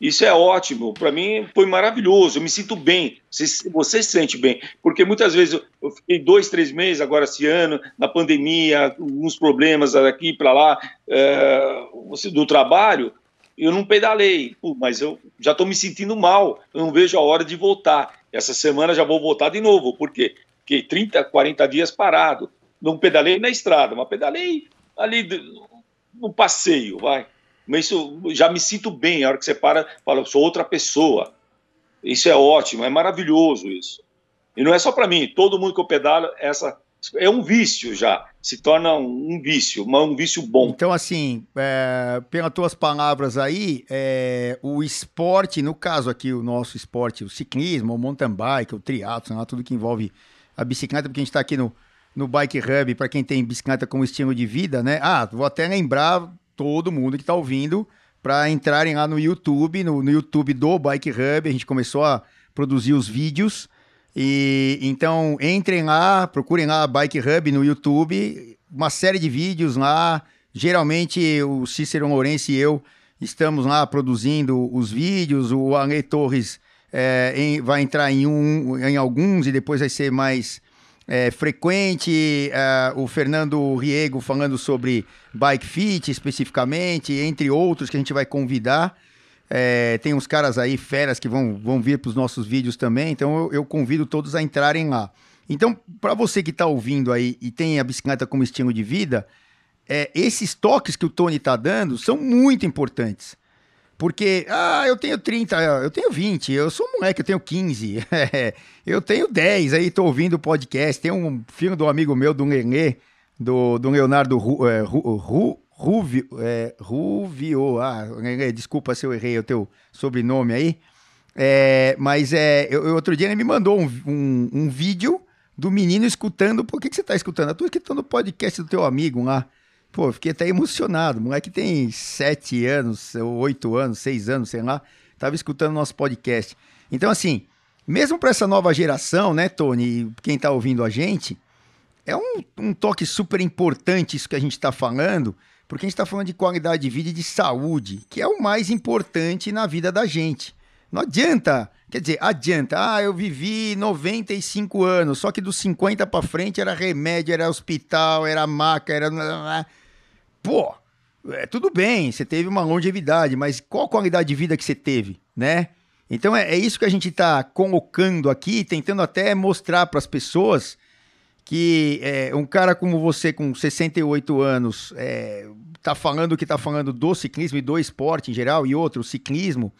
Isso é ótimo, para mim foi maravilhoso, eu me sinto bem, você, se sente bem, porque muitas vezes eu, fiquei dois, três meses agora esse ano, na pandemia, alguns problemas daqui para lá, é, do trabalho, eu não pedalei, Pô, mas eu já estou me sentindo mal, eu não vejo a hora de voltar. Essa semana já vou voltar de novo, porque fiquei 30, 40 dias parado, não pedalei na estrada, mas pedalei ali no passeio, vai. Mas isso já me sinto bem. A hora que você para, fala, sou outra pessoa. Isso é ótimo, é maravilhoso isso. E não é só para mim, todo mundo que eu pedalo, essa é um vício já, se torna um, vício, um vício bom. Então, assim, é, pelas tuas palavras aí, é, o esporte, no caso aqui, o nosso esporte, o ciclismo, o mountain bike, o triatlo, tudo que envolve a bicicleta, porque a gente está aqui no, no Bike Hub, para quem tem bicicleta como estilo de vida, né? Ah, vou até lembrar todo mundo que está ouvindo para entrarem lá no YouTube, no, no, YouTube do Bike Hub. A gente começou a produzir os vídeos. E então entrem lá, procurem lá Bike Hub no YouTube, uma série de vídeos lá. Geralmente o Cícero Lourenço e eu estamos lá produzindo os vídeos. O Ale Torres é, em, vai entrar em, um, em alguns e depois vai ser mais é, frequente, uh, o Fernando Riego falando sobre bike fit especificamente, entre outros que a gente vai convidar. É, tem uns caras aí, feras, que vão, vão vir para os nossos vídeos também, então eu, eu convido todos a entrarem lá. Então, para você que está ouvindo aí e tem a bicicleta como estilo de vida, é, esses toques que o Tony está dando são muito importantes. Porque, ah, eu tenho 30, eu tenho 20, eu sou moleque, eu tenho 15, eu tenho 10, aí tô ouvindo o podcast. Tem um filho do amigo meu, do Nenê, do, do Leonardo Ru, é, Ru, Ru, Ruvio, é, Ruvio, ah, Nenê, desculpa se eu errei o teu sobrenome aí. É, mas é, eu, outro dia ele me mandou um, um, um vídeo do menino escutando. Por que, que você tá escutando? Eu tô escutando o podcast do teu amigo lá. Pô, fiquei até emocionado. O moleque tem sete anos, oito anos, seis anos, sei lá. Tava escutando nosso podcast. Então, assim, mesmo para essa nova geração, né, Tony, quem tá ouvindo a gente, é um, um toque super importante isso que a gente está falando, porque a gente está falando de qualidade de vida e de saúde, que é o mais importante na vida da gente. Não adianta, quer dizer, adianta. Ah, eu vivi 95 anos, só que dos 50 para frente era remédio, era hospital, era maca, era pô, é, tudo bem, você teve uma longevidade, mas qual a qualidade de vida que você teve, né? Então é, é isso que a gente está colocando aqui, tentando até mostrar para as pessoas que é, um cara como você, com 68 anos, é, tá falando o que tá falando do ciclismo e do esporte em geral, e outro, o ciclismo,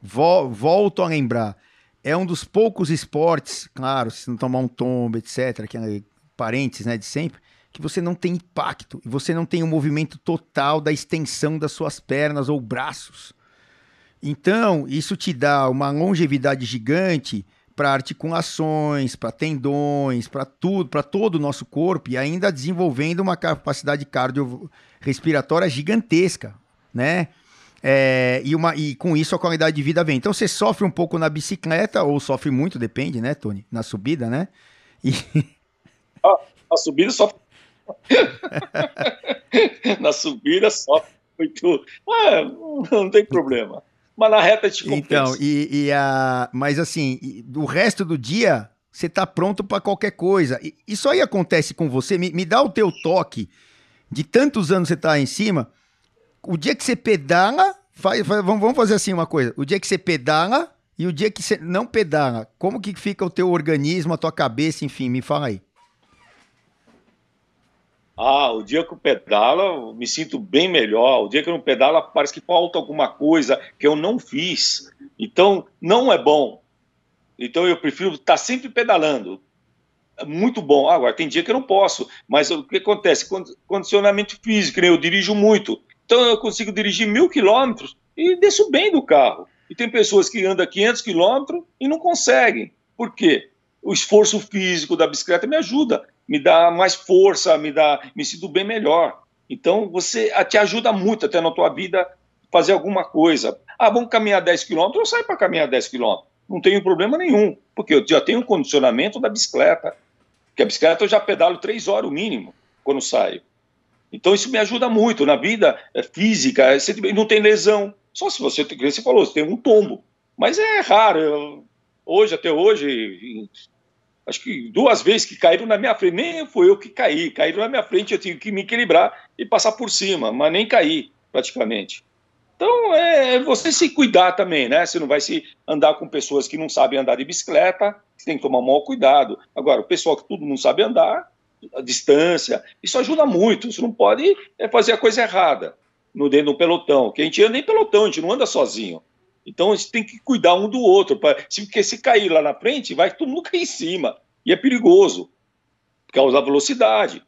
vo volto a lembrar, é um dos poucos esportes, claro, se não tomar um tombo, etc., que é parentes, né, de sempre, que você não tem impacto e você não tem o um movimento total da extensão das suas pernas ou braços. Então, isso te dá uma longevidade gigante para articulações, para tendões, para tudo, para todo o nosso corpo e ainda desenvolvendo uma capacidade cardiorrespiratória gigantesca, né? É, e, uma, e com isso a qualidade de vida vem. Então você sofre um pouco na bicicleta, ou sofre muito, depende, né, Tony? Na subida, né? E... Ah, a subida sofre na subida só muito. Ah, não tem problema. Mas na reta te compensa. Então, e, e a... mas assim, o resto do dia você tá pronto para qualquer coisa. Isso aí acontece com você. Me, me dá o teu toque de tantos anos você tá em cima. O dia que você pedala, faz, faz, vamos fazer assim uma coisa. O dia que você pedala e o dia que você não pedala, como que fica o teu organismo, a tua cabeça, enfim, me fala aí. Ah, o dia que eu pedalo, eu me sinto bem melhor. O dia que eu não pedalo, parece que falta alguma coisa que eu não fiz. Então, não é bom. Então, eu prefiro estar sempre pedalando. É muito bom. Agora, tem dia que eu não posso. Mas o que acontece? Condicionamento físico, né? eu dirijo muito. Então, eu consigo dirigir mil quilômetros e desço bem do carro. E tem pessoas que andam 500 quilômetros e não conseguem. Por quê? O esforço físico da bicicleta me ajuda me dá mais força, me dá, me sinto bem melhor. Então você te ajuda muito até na tua vida fazer alguma coisa. Ah, vamos caminhar 10 quilômetros, eu saio para caminhar 10 quilômetros. Não tenho problema nenhum, porque eu já tenho um condicionamento da bicicleta. Porque a bicicleta eu já pedalo três horas o mínimo quando saio. Então isso me ajuda muito na vida é, física. Você não tem lesão. Só se você, você falou, você tem um tombo. Mas é raro. Eu, hoje, até hoje, acho que duas vezes que caíram na minha frente. Nem foi eu que caí. Caíram na minha frente, eu tive que me equilibrar e passar por cima, mas nem caí, praticamente. Então, é, é você se cuidar também, né? Você não vai se andar com pessoas que não sabem andar de bicicleta, você tem que tomar um maior cuidado. Agora, o pessoal que tudo não sabe andar, a distância, isso ajuda muito. Você não pode é, fazer a coisa errada no dentro do pelotão, que a gente anda em pelotão, a gente não anda sozinho. Então, a gente tem que cuidar um do outro, pra, porque se cair lá na frente, vai todo mundo cair em cima, e é perigoso, causa velocidade.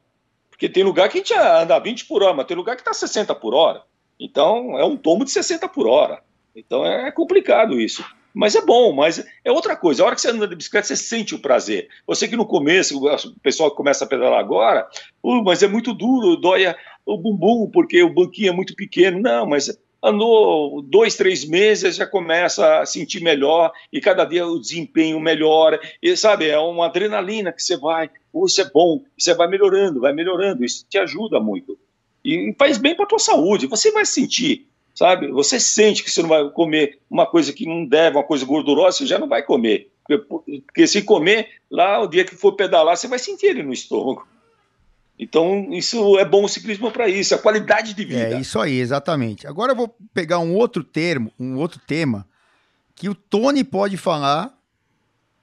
Porque tem lugar que a gente anda 20 por hora, mas tem lugar que está 60 por hora. Então, é um tombo de 60 por hora. Então, é complicado isso. Mas é bom, mas é outra coisa. A hora que você anda de bicicleta, você sente o prazer. Você que no começo, o pessoal que começa a pedalar agora, uh, mas é muito duro, dói o bumbum, porque o banquinho é muito pequeno. Não, mas andou dois, três meses, já começa a sentir melhor, e cada dia o desempenho melhora. E sabe, é uma adrenalina que você vai, oh, isso é bom, você vai melhorando, vai melhorando, isso te ajuda muito e faz bem para a tua saúde. Você vai sentir, sabe? Você sente que você não vai comer uma coisa que não deve, uma coisa gordurosa, você já não vai comer. Porque se comer, lá o dia que for pedalar, você vai sentir ele no estômago. Então, isso é bom o ciclismo para isso, a qualidade de vida. É isso aí, exatamente. Agora eu vou pegar um outro termo, um outro tema que o Tony pode falar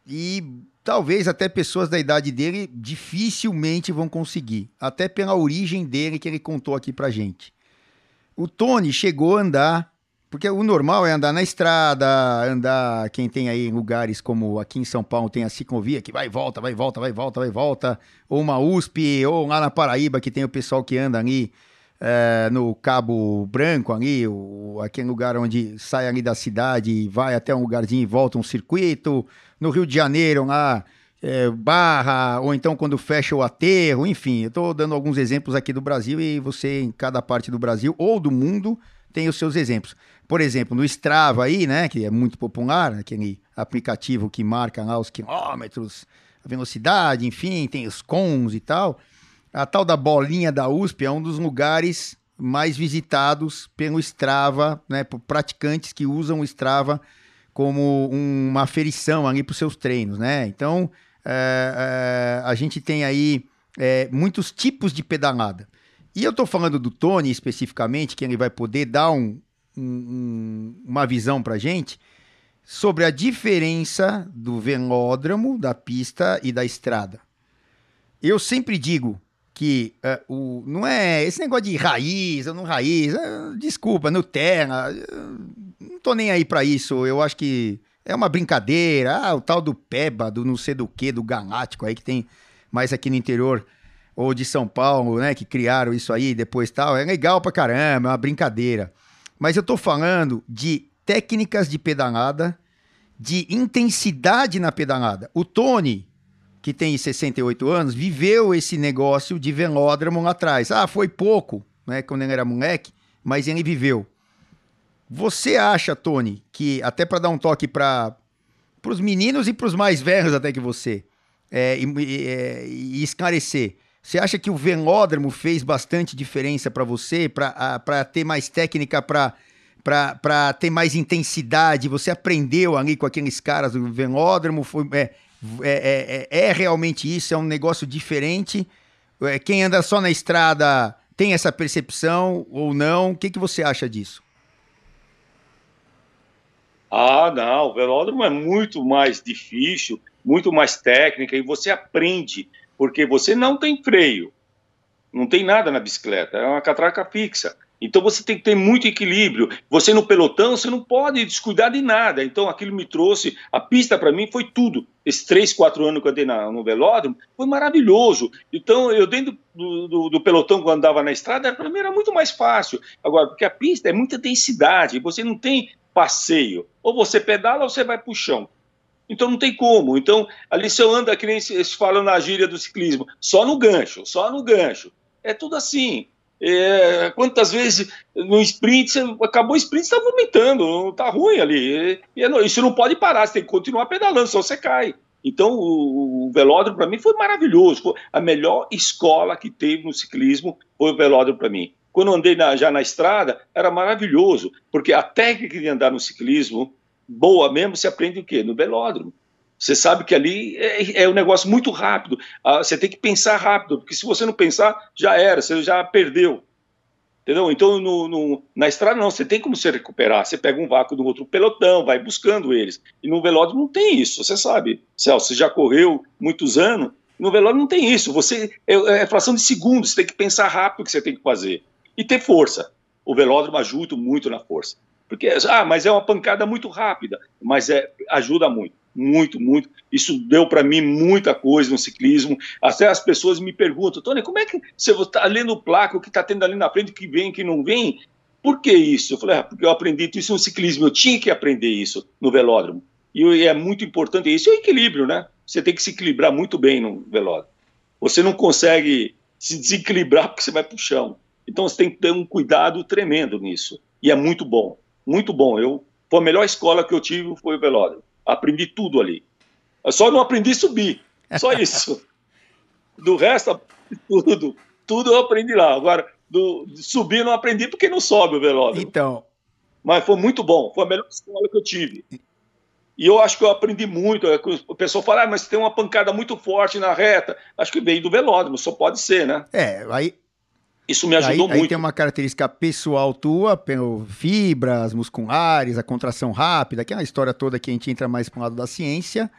e talvez até pessoas da idade dele dificilmente vão conseguir, até pela origem dele que ele contou aqui pra gente. O Tony chegou a andar, porque o normal é andar na estrada, andar, quem tem aí lugares como aqui em São Paulo tem a ciclovia que vai e volta, vai e volta, vai e volta, vai e volta, ou uma USP, ou lá na Paraíba que tem o pessoal que anda ali é, no Cabo Branco ali, o, aquele lugar onde sai ali da cidade, vai até um lugarzinho e volta um circuito, no Rio de Janeiro, lá, é, Barra, ou então quando fecha o aterro, enfim, eu estou dando alguns exemplos aqui do Brasil e você, em cada parte do Brasil ou do mundo, tem os seus exemplos. Por exemplo, no Strava aí, né, que é muito popular, aquele aplicativo que marca lá os quilômetros, a velocidade, enfim, tem os cons e tal. A tal da bolinha da USP é um dos lugares mais visitados pelo Strava, né, por praticantes que usam o Strava como uma aferição ali para os seus treinos, né? Então, é, é, a gente tem aí é, muitos tipos de pedalada. E eu estou falando do Tony especificamente, que ele vai poder dar um, um, uma visão para gente sobre a diferença do velódromo, da pista e da estrada. Eu sempre digo que uh, o, não é esse negócio de raiz ou não raiz, uh, desculpa, Nutella, uh, não tô nem aí para isso. Eu acho que é uma brincadeira. Ah, o tal do Peba, do não sei do que, do Galáctico aí que tem mais aqui no interior ou de São Paulo, né, que criaram isso aí depois tal. É legal pra caramba, é uma brincadeira. Mas eu tô falando de técnicas de pedalada, de intensidade na pedalada. O Tony, que tem 68 anos, viveu esse negócio de velódromo lá atrás. Ah, foi pouco, né, quando ele era moleque, mas ele viveu. Você acha, Tony, que até para dar um toque para os meninos e para os mais velhos até que você é, e, e, é, e, esclarecer, você acha que o velódromo fez bastante diferença para você, para ter mais técnica, para ter mais intensidade? Você aprendeu ali com aqueles caras do velódromo? Foi, é, é, é, é realmente isso? É um negócio diferente? É, quem anda só na estrada tem essa percepção ou não? O que, que você acha disso? Ah, não, o velódromo é muito mais difícil, muito mais técnica e você aprende, porque você não tem freio, não tem nada na bicicleta, é uma catraca fixa. Então você tem que ter muito equilíbrio. Você no pelotão, você não pode descuidar de nada. Então aquilo me trouxe, a pista para mim foi tudo. Esses três, quatro anos que eu andei na, no velódromo foi maravilhoso. Então eu dentro do, do, do pelotão quando andava na estrada, para mim era muito mais fácil. Agora, porque a pista é muita densidade, você não tem passeio. Ou você pedala ou você vai para o chão. Então não tem como. Então, ali se eu ando, que nem eles falam na gíria do ciclismo, só no gancho, só no gancho. É tudo assim. É, quantas vezes no sprint, acabou o sprint, está vomitando, está ruim ali. E, e, é isso não pode parar, você tem que continuar pedalando, senão você cai. Então, o, o velódromo para mim foi maravilhoso. Foi a melhor escola que teve no ciclismo foi o velódromo para mim. Quando andei na, já na estrada, era maravilhoso, porque a técnica de andar no ciclismo, boa mesmo, se aprende o quê? No velódromo. Você sabe que ali é, é um negócio muito rápido. Ah, você tem que pensar rápido, porque se você não pensar, já era, você já perdeu. Entendeu? Então, no, no, na estrada, não, você tem como se recuperar. Você pega um vácuo do outro pelotão, vai buscando eles. E no velódromo não tem isso, você sabe. Celso, você já correu muitos anos. No velódromo não tem isso. Você é, é fração de segundos, você tem que pensar rápido o que você tem que fazer. E ter força. O velódromo ajuda muito na força. Porque, ah, mas é uma pancada muito rápida, mas é, ajuda muito muito, muito. Isso deu para mim muita coisa no ciclismo. Até as pessoas me perguntam, Tony, como é que você está lendo o placo, o que está tendo ali na frente, que vem, que não vem? Por que isso? Eu falei, ah, porque eu aprendi isso no ciclismo, eu tinha que aprender isso no velódromo. E é muito importante isso, é o equilíbrio, né? Você tem que se equilibrar muito bem no velódromo. Você não consegue se desequilibrar porque você vai para o chão. Então você tem que ter um cuidado tremendo nisso. E é muito bom, muito bom. Eu, foi a melhor escola que eu tive foi o velódromo. Aprendi tudo ali. Eu só não aprendi subir. Só isso. Do resto, tudo. Tudo eu aprendi lá. Agora, do, subir não aprendi porque não sobe o velódromo. Então. Mas foi muito bom. Foi a melhor escola que eu tive. E eu acho que eu aprendi muito. É o pessoal fala, ah, mas tem uma pancada muito forte na reta. Acho que veio do velódromo, só pode ser, né? É, aí, isso me ajudou aí, muito. Aí tem uma característica pessoal tua, fibras musculares, a contração rápida, que é uma história toda que a gente entra mais para o lado da ciência.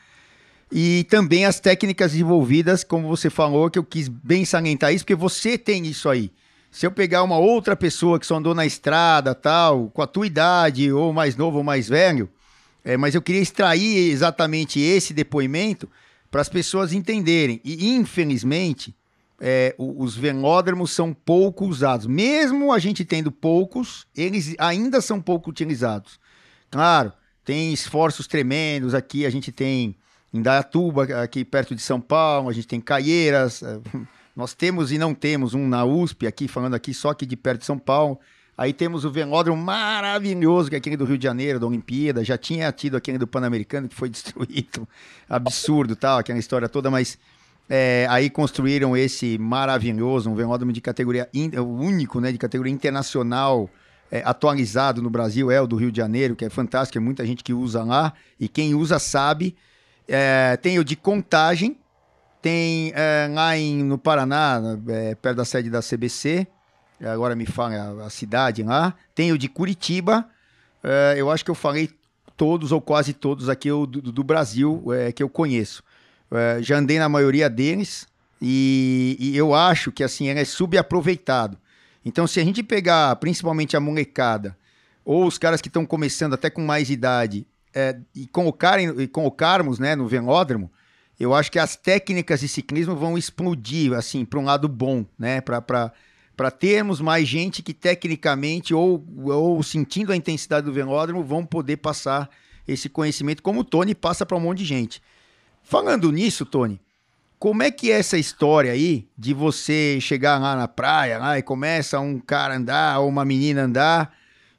E também as técnicas desenvolvidas, como você falou, que eu quis bem salientar isso, porque você tem isso aí. Se eu pegar uma outra pessoa que só andou na estrada, tal, com a tua idade, ou mais novo ou mais velho, é, mas eu queria extrair exatamente esse depoimento para as pessoas entenderem. E, infelizmente, é, os velódromos são pouco usados. Mesmo a gente tendo poucos, eles ainda são pouco utilizados. Claro, tem esforços tremendos aqui, a gente tem em Dayatuba, aqui perto de São Paulo, a gente tem Caieiras, é, nós temos e não temos um na USP, aqui falando aqui só aqui de perto de São Paulo. Aí temos o velódromo maravilhoso, que é aquele do Rio de Janeiro, da Olimpíada. Já tinha tido aquele do Pan-Americano, que foi destruído. Absurdo, tal, aquela história toda, mas é, aí construíram esse maravilhoso, um velódromo de categoria, in, o único, né, de categoria internacional, é, atualizado no Brasil, é o do Rio de Janeiro, que é fantástico, é muita gente que usa lá, e quem usa sabe. É, tem o de Contagem, tem é, lá em, no Paraná, é, perto da sede da CBC, agora me fala a, a cidade lá. Tem o de Curitiba, é, eu acho que eu falei todos ou quase todos aqui do, do Brasil é, que eu conheço. É, já andei na maioria deles e, e, eu acho que assim ele é subaproveitado. Então, se a gente pegar principalmente a molecada ou os caras que estão começando até com mais idade é, e, colocarem, e colocarmos né, no velódromo, eu acho que as técnicas de ciclismo vão explodir assim para um lado bom, né? Para termos mais gente que tecnicamente ou, ou sentindo a intensidade do velódromo vão poder passar esse conhecimento, como o Tony passa para um monte de gente. Falando nisso, Tony, como é que é essa história aí de você chegar lá na praia lá, e começa um cara andar ou uma menina andar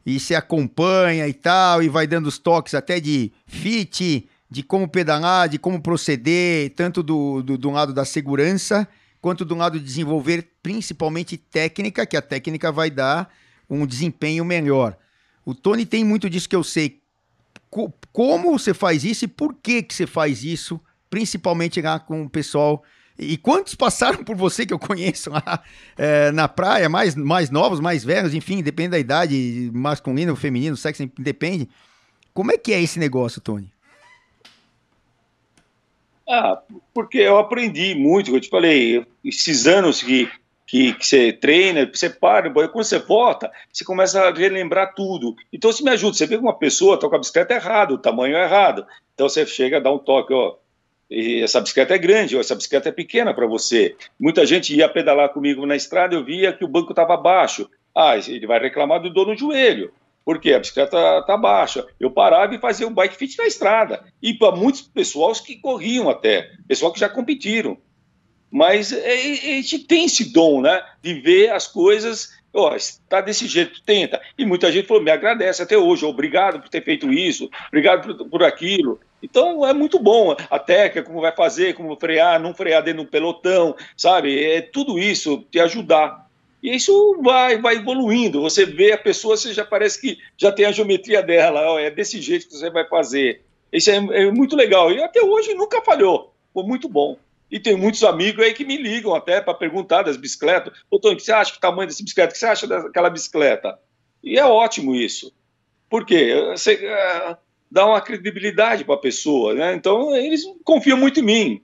e se acompanha e tal, e vai dando os toques até de fit, de como pedalar, de como proceder, tanto do, do, do lado da segurança quanto do lado de desenvolver principalmente técnica, que a técnica vai dar um desempenho melhor. O Tony tem muito disso que eu sei. como você faz isso e por que, que você faz isso principalmente lá com o pessoal. E quantos passaram por você que eu conheço lá é, na praia, mais, mais novos, mais velhos, enfim, depende da idade, masculino, feminino, sexo, depende. Como é que é esse negócio, Tony? Ah, porque eu aprendi muito, eu te falei, esses anos que, que, que você treina, você para, quando você volta, você começa a relembrar tudo. Então, se me ajuda, você vê que uma pessoa com a bicicleta errado, o tamanho é errado. Então, você chega, dá um toque, ó, e essa bicicleta é grande, ou essa bicicleta é pequena para você. Muita gente ia pedalar comigo na estrada, eu via que o banco estava baixo. Ah, ele vai reclamar do dor no joelho. Porque a bicicleta está baixa. Eu parava e fazia um bike fit na estrada. E para muitos pessoal que corriam até, pessoal que já competiram. Mas é, é, a gente tem esse dom, né? De ver as coisas, ó, está desse jeito, tenta. E muita gente falou, me agradece até hoje, obrigado por ter feito isso, obrigado por, por aquilo. Então é muito bom a técnica, como vai fazer, como frear, não frear dentro do pelotão, sabe? É tudo isso te ajudar. E isso vai, vai evoluindo. Você vê a pessoa, você já parece que já tem a geometria dela. é desse jeito que você vai fazer. Isso é, é muito legal. E até hoje nunca falhou. Foi muito bom. E tem muitos amigos aí que me ligam até para perguntar das bicicletas. Ô, Tony, o que você acha que tamanho dessa bicicleta? O que você acha daquela bicicleta? E é ótimo isso. Por quê? Você, dá uma credibilidade para a pessoa, né? Então eles confiam muito em mim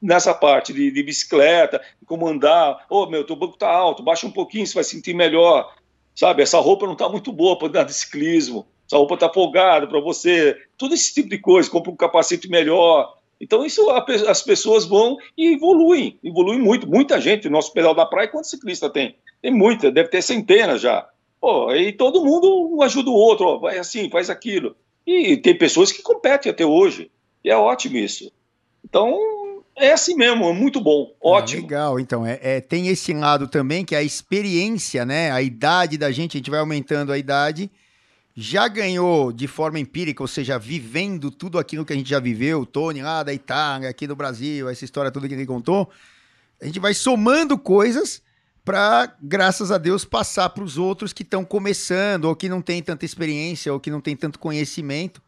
nessa parte de, de bicicleta, como andar. Ô, oh, meu, teu banco tá alto, baixa um pouquinho, você vai sentir melhor. Sabe, essa roupa não tá muito boa para andar de ciclismo. Essa roupa tá folgada para você. Todo esse tipo de coisa, compra um capacete melhor. Então, isso as pessoas vão e evoluem, evoluem muito. Muita gente, nosso pedal da praia, quantos ciclistas tem? Tem muita, deve ter centenas já. Pô, e todo mundo ajuda o outro, ó, vai assim, faz aquilo. E tem pessoas que competem até hoje. E é ótimo isso. Então, é assim mesmo, é muito bom, ah, ótimo. Ah, legal, então, é, é, tem esse lado também, que é a experiência, né, a idade da gente, a gente vai aumentando a idade, já ganhou de forma empírica, ou seja, vivendo tudo aquilo que a gente já viveu, o Tony lá da Itália, aqui do Brasil, essa história toda que ele contou, a gente vai somando coisas para, graças a Deus, passar para os outros que estão começando, ou que não têm tanta experiência, ou que não têm tanto conhecimento,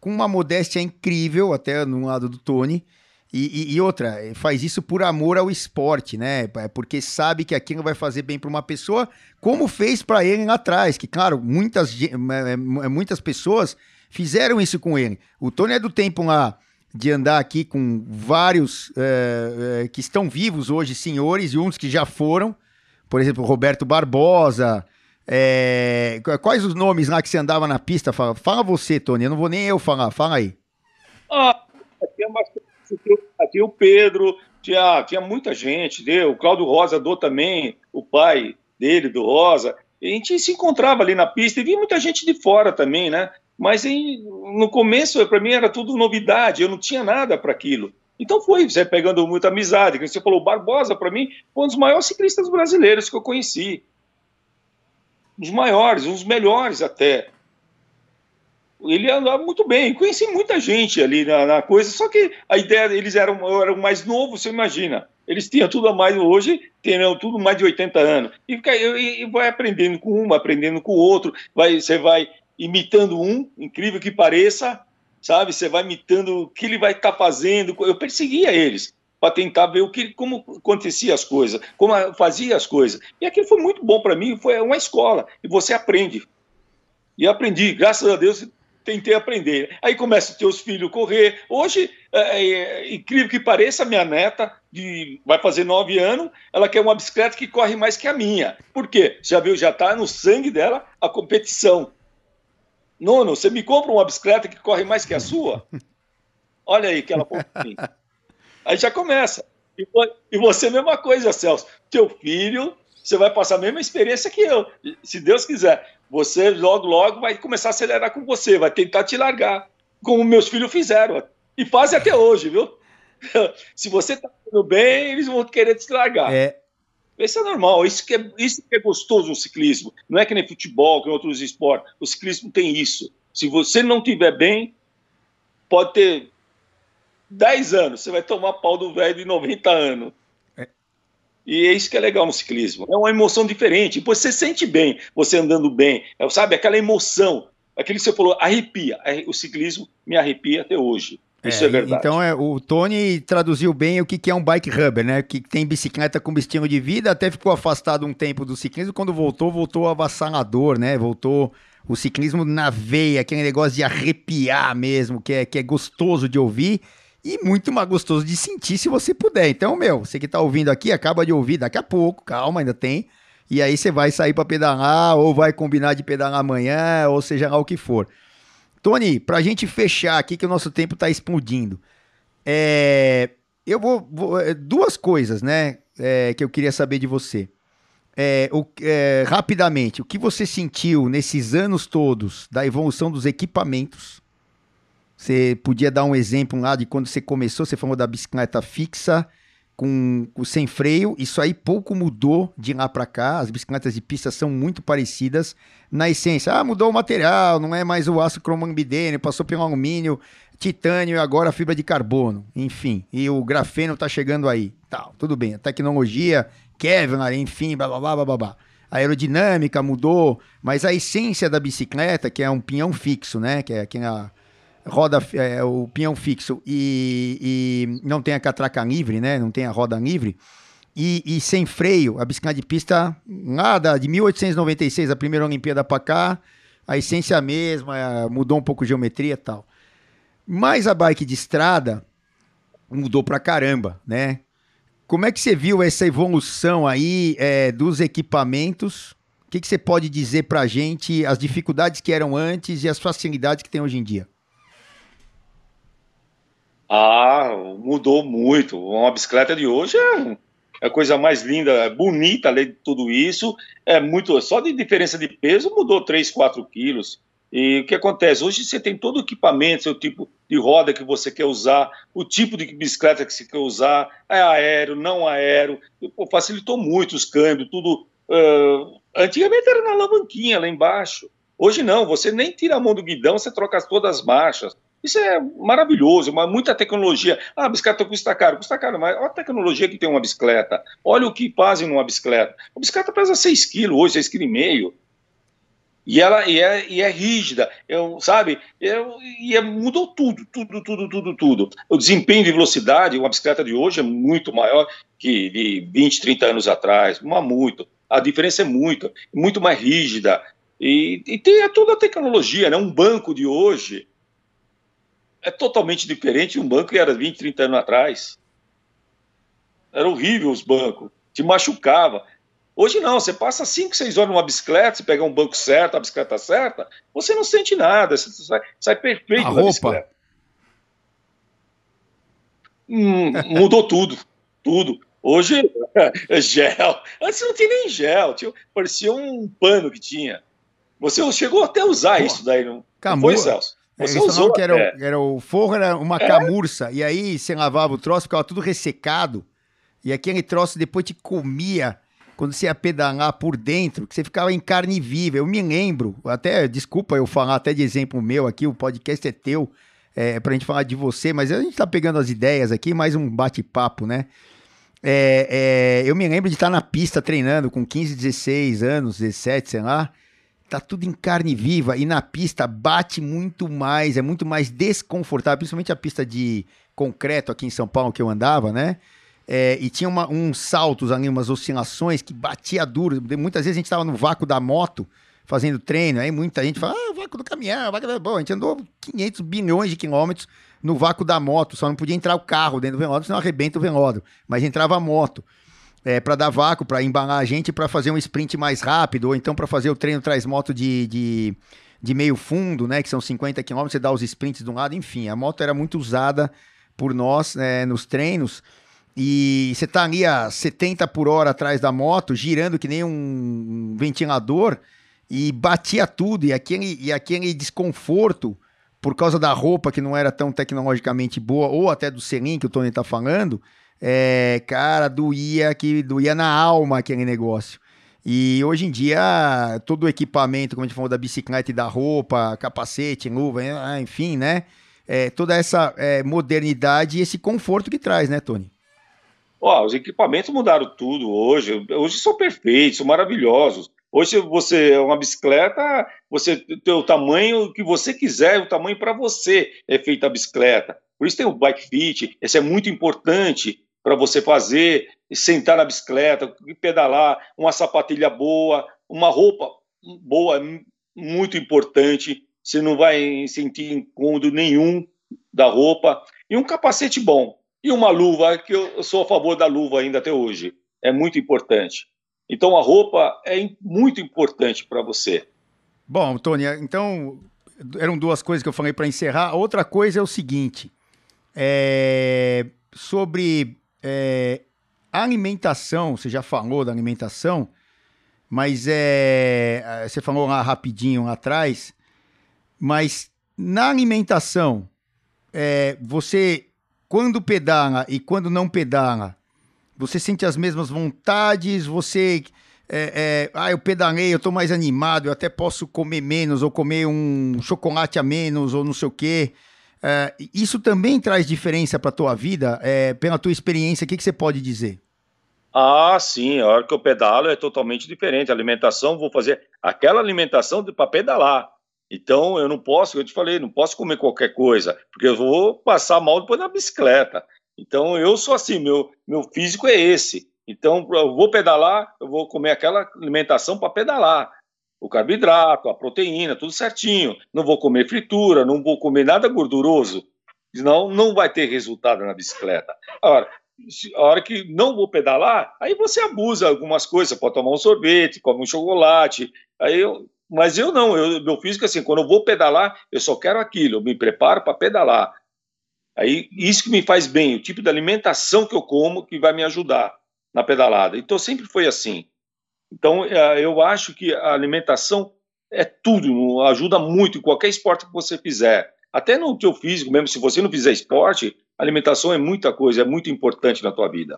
com uma modéstia incrível, até no lado do Tony. E, e, e, outra, faz isso por amor ao esporte, né? É porque sabe que aquilo vai fazer bem para uma pessoa, como fez para ele lá atrás. Que, claro, muitas, muitas pessoas fizeram isso com ele. O Tony é do tempo lá de andar aqui com vários é, é, que estão vivos hoje, senhores, e uns que já foram. Por exemplo, Roberto Barbosa. É, quais os nomes lá que você andava na pista? Fala, fala você, Tony. Eu não vou nem eu falar. Fala aí. Ah, tinha, tinha o Pedro, tinha, tinha muita gente. Deu, o Cláudio Rosa do também, o pai dele, do Rosa. A gente se encontrava ali na pista e via muita gente de fora também, né? Mas em, no começo, para mim, era tudo novidade, eu não tinha nada para aquilo. Então foi, você pegando muita amizade. Você falou, Barbosa, para mim, foi um dos maiores ciclistas brasileiros que eu conheci. Um dos maiores, um dos melhores até. Ele andava muito bem, conheci muita gente ali na, na coisa, só que a ideia, eles eram, eram mais novos, você imagina. Eles tinham tudo a mais, hoje tinham tudo mais de 80 anos. E, e, e vai aprendendo com um, aprendendo com o outro, vai, você vai imitando um, incrível que pareça, sabe? Você vai imitando o que ele vai estar tá fazendo. Eu perseguia eles para tentar ver o que, como acontecia as coisas, como fazia as coisas. E aquilo foi muito bom para mim, foi uma escola. E você aprende. E aprendi, graças a Deus, tentei aprender. Aí começa os teus filhos correr. Hoje, é, é, é, incrível que pareça, minha neta de, vai fazer nove anos, ela quer uma bicicleta que corre mais que a minha. Por quê? Já viu, já está no sangue dela a competição. Nono, você me compra uma bicicleta que corre mais que a sua? Olha aí que ela Aí já começa. E você, mesma coisa, Celso. Teu filho, você vai passar a mesma experiência que eu, se Deus quiser. Você logo, logo vai começar a acelerar com você, vai tentar te largar, como meus filhos fizeram. E fazem até hoje, viu? se você está indo bem, eles vão querer te largar. É, isso é normal, isso que é, isso que é gostoso no ciclismo. Não é que nem futebol, que em outros esportes. O ciclismo tem isso. Se você não tiver bem, pode ter 10 anos, você vai tomar pau do velho de 90 anos. É. E é isso que é legal no ciclismo. É uma emoção diferente. Você sente bem, você andando bem. É, sabe, aquela emoção. Aquilo que você falou, arrepia. O ciclismo me arrepia até hoje. Isso é, é verdade. Então é, o Tony traduziu bem o que, que é um bike rubber, né? Que tem bicicleta como estilo de vida, até ficou afastado um tempo do ciclismo. Quando voltou, voltou avassalador, né? Voltou o ciclismo na veia, aquele negócio de arrepiar mesmo, que é, que é gostoso de ouvir e muito mais gostoso de sentir se você puder. Então, meu, você que tá ouvindo aqui, acaba de ouvir daqui a pouco, calma, ainda tem. E aí você vai sair para pedalar, ou vai combinar de pedalar amanhã, ou seja lá o que for. Tony, para a gente fechar aqui, que o nosso tempo está explodindo, é, eu vou, vou, é, Duas coisas, né? É, que eu queria saber de você. É, o, é, rapidamente, o que você sentiu nesses anos todos da evolução dos equipamentos? Você podia dar um exemplo lá de quando você começou, você falou da bicicleta fixa, com, com, sem freio. Isso aí pouco mudou de lá para cá. As bicicletas de pista são muito parecidas na essência. Ah, mudou o material, não é mais o aço cromambidênio, passou pelo alumínio. titânio e agora fibra de carbono, enfim, e o grafeno está chegando aí, tal, tudo bem, a tecnologia, Kevlar, enfim, blá blá blá blá blá. A aerodinâmica mudou, mas a essência da bicicleta, que é um pinhão fixo, né, que é, que é a roda, é, o pinhão fixo e, e, não tem a catraca livre, né, não tem a roda livre, e, e sem freio, a bicicleta de pista, nada, de 1896, a primeira Olimpíada para cá, a essência mesma, mudou um pouco a geometria e tal. Mas a bike de estrada mudou pra caramba, né? Como é que você viu essa evolução aí é, dos equipamentos? O que, que você pode dizer pra gente, as dificuldades que eram antes e as facilidades que tem hoje em dia? Ah, mudou muito. Uma bicicleta de hoje é é a coisa mais linda, é bonita além de tudo isso. É muito, só de diferença de peso mudou 3, 4 quilos. E o que acontece? Hoje você tem todo o equipamento, seu tipo de roda que você quer usar, o tipo de bicicleta que você quer usar, é aéreo, não aéreo, pô, facilitou muito os câmbios, tudo. Uh, antigamente era na alavanquinha lá embaixo. Hoje não, você nem tira a mão do guidão, você troca todas as marchas. Isso é maravilhoso, uma, muita tecnologia. Ah, a bicicleta custa caro, custa caro, mas olha a tecnologia que tem uma bicicleta. Olha o que fazem numa bicicleta. A bicicleta pesa 6 quilos hoje, 6,5 kg. E ela e é, e é rígida, eu, sabe? Eu, e é, mudou tudo, tudo, tudo, tudo, tudo. O desempenho de velocidade, uma bicicleta de hoje é muito maior que de 20, 30 anos atrás, uma muito. A diferença é muito, muito mais rígida. E, e tem é toda a tecnologia, né? Um banco de hoje é totalmente diferente de um banco que era 20, 30 anos atrás. Era horrível os bancos, te machucava. Hoje não, você passa 5, 6 horas numa bicicleta, você pega um banco certo, a bicicleta certa, você não sente nada, você sai, sai perfeito a roupa. bicicleta. Hum, mudou tudo, tudo. Hoje é gel. Antes não tinha nem gel, tinha, parecia um pano que tinha. Você chegou até a usar Pô, isso daí, não, não foi, Celso? Você Eles usou que era, o, era o forro era uma é. camurça, e aí você lavava o troço, ficava tudo ressecado, e aquele troço depois te comia quando você ia pedalar por dentro, que você ficava em carne viva. Eu me lembro, até, desculpa eu falar até de exemplo meu aqui, o podcast é teu, é, pra gente falar de você, mas a gente tá pegando as ideias aqui, mais um bate-papo, né? É, é, eu me lembro de estar na pista treinando com 15, 16 anos, 17, sei lá, tá tudo em carne viva e na pista bate muito mais, é muito mais desconfortável, principalmente a pista de concreto aqui em São Paulo que eu andava, né? É, e tinha uma, uns saltos ali, umas oscilações que batia duro. Muitas vezes a gente estava no vácuo da moto fazendo treino, aí muita gente fala, ah, vácuo do caminhão, vácuo. Bom, a gente andou 500 bilhões de quilômetros no vácuo da moto, só não podia entrar o carro dentro do velódromo, senão arrebenta o velódromo, mas entrava a moto é, para dar vácuo, para embalar a gente, para fazer um sprint mais rápido, ou então para fazer o treino traz moto de, de, de, meio fundo, né, que são 50 km, você dá os sprints de um lado, enfim, a moto era muito usada por nós é, nos treinos, e você tá ali a 70 por hora atrás da moto, girando que nem um ventilador, e batia tudo, e aquele, e aquele desconforto por causa da roupa que não era tão tecnologicamente boa, ou até do selim que o Tony tá falando, é, cara, doía, que doía na alma aquele negócio. E hoje em dia, todo o equipamento, como a gente falou, da bicicleta e da roupa, capacete, luva, ah, enfim, né? É, toda essa é, modernidade e esse conforto que traz, né, Tony? Ó, os equipamentos mudaram tudo hoje. Hoje são perfeitos, são maravilhosos. Hoje você é uma bicicleta, você tem o tamanho que você quiser, o tamanho para você é feita a bicicleta. Por isso tem o bike fit, esse é muito importante para você fazer, sentar na bicicleta, pedalar, uma sapatilha boa, uma roupa boa, muito importante. Você não vai sentir incômodo nenhum da roupa. E um capacete bom. E uma luva, que eu sou a favor da luva ainda até hoje. É muito importante. Então a roupa é muito importante para você. Bom, Tony, então eram duas coisas que eu falei para encerrar. Outra coisa é o seguinte: é, sobre é, a alimentação, você já falou da alimentação, mas é, você falou lá rapidinho lá atrás, mas na alimentação, é, você, quando pedala e quando não pedala, você sente as mesmas vontades, você... É, é, ah, eu pedalei, eu tô mais animado, eu até posso comer menos, ou comer um chocolate a menos, ou não sei o quê. É, isso também traz diferença para a tua vida? É, pela tua experiência, o que, que você pode dizer? Ah, sim, a hora que eu pedalo é totalmente diferente. A alimentação, vou fazer aquela alimentação para pedalar. Então, eu não posso, eu te falei, não posso comer qualquer coisa, porque eu vou passar mal depois na bicicleta. Então, eu sou assim, meu, meu físico é esse. Então, eu vou pedalar, eu vou comer aquela alimentação para pedalar. O carboidrato, a proteína, tudo certinho. Não vou comer fritura, não vou comer nada gorduroso. Senão, não vai ter resultado na bicicleta. Agora, a hora que não vou pedalar, aí você abusa algumas coisas. Pode tomar um sorvete, come um chocolate. Aí eu, mas eu não, eu, meu físico assim, quando eu vou pedalar, eu só quero aquilo, eu me preparo para pedalar. Aí isso que me faz bem, o tipo de alimentação que eu como que vai me ajudar na pedalada. Então sempre foi assim. Então é, eu acho que a alimentação é tudo, ajuda muito em qualquer esporte que você fizer. Até no teu físico, mesmo se você não fizer esporte, alimentação é muita coisa, é muito importante na tua vida.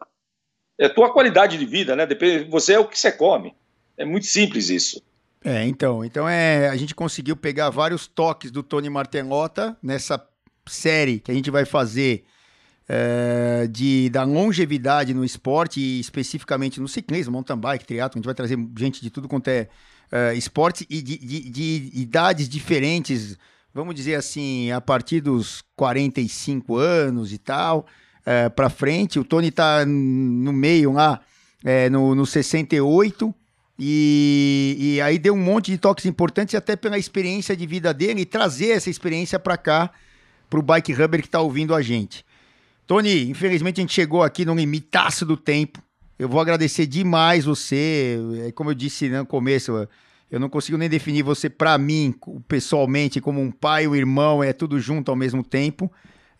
É tua qualidade de vida, né? Depende, você é o que você come. É muito simples isso. É, então, então é, a gente conseguiu pegar vários toques do Tony Martelota nessa série que a gente vai fazer é, de, da longevidade no esporte, e especificamente no ciclismo, mountain bike, triatlo, a gente vai trazer gente de tudo quanto é, é esporte e de, de, de, idades diferentes, vamos dizer assim, a partir dos 45 anos e tal, é, para frente. O Tony tá no meio lá, é, no, no 68, e, e aí deu um monte de toques importantes, até pela experiência de vida dele, e trazer essa experiência para cá para o Bike Rubber que está ouvindo a gente. Tony, infelizmente a gente chegou aqui no limitaço do tempo. Eu vou agradecer demais você. É, como eu disse no começo, eu não consigo nem definir você para mim, pessoalmente, como um pai, um irmão, é tudo junto ao mesmo tempo.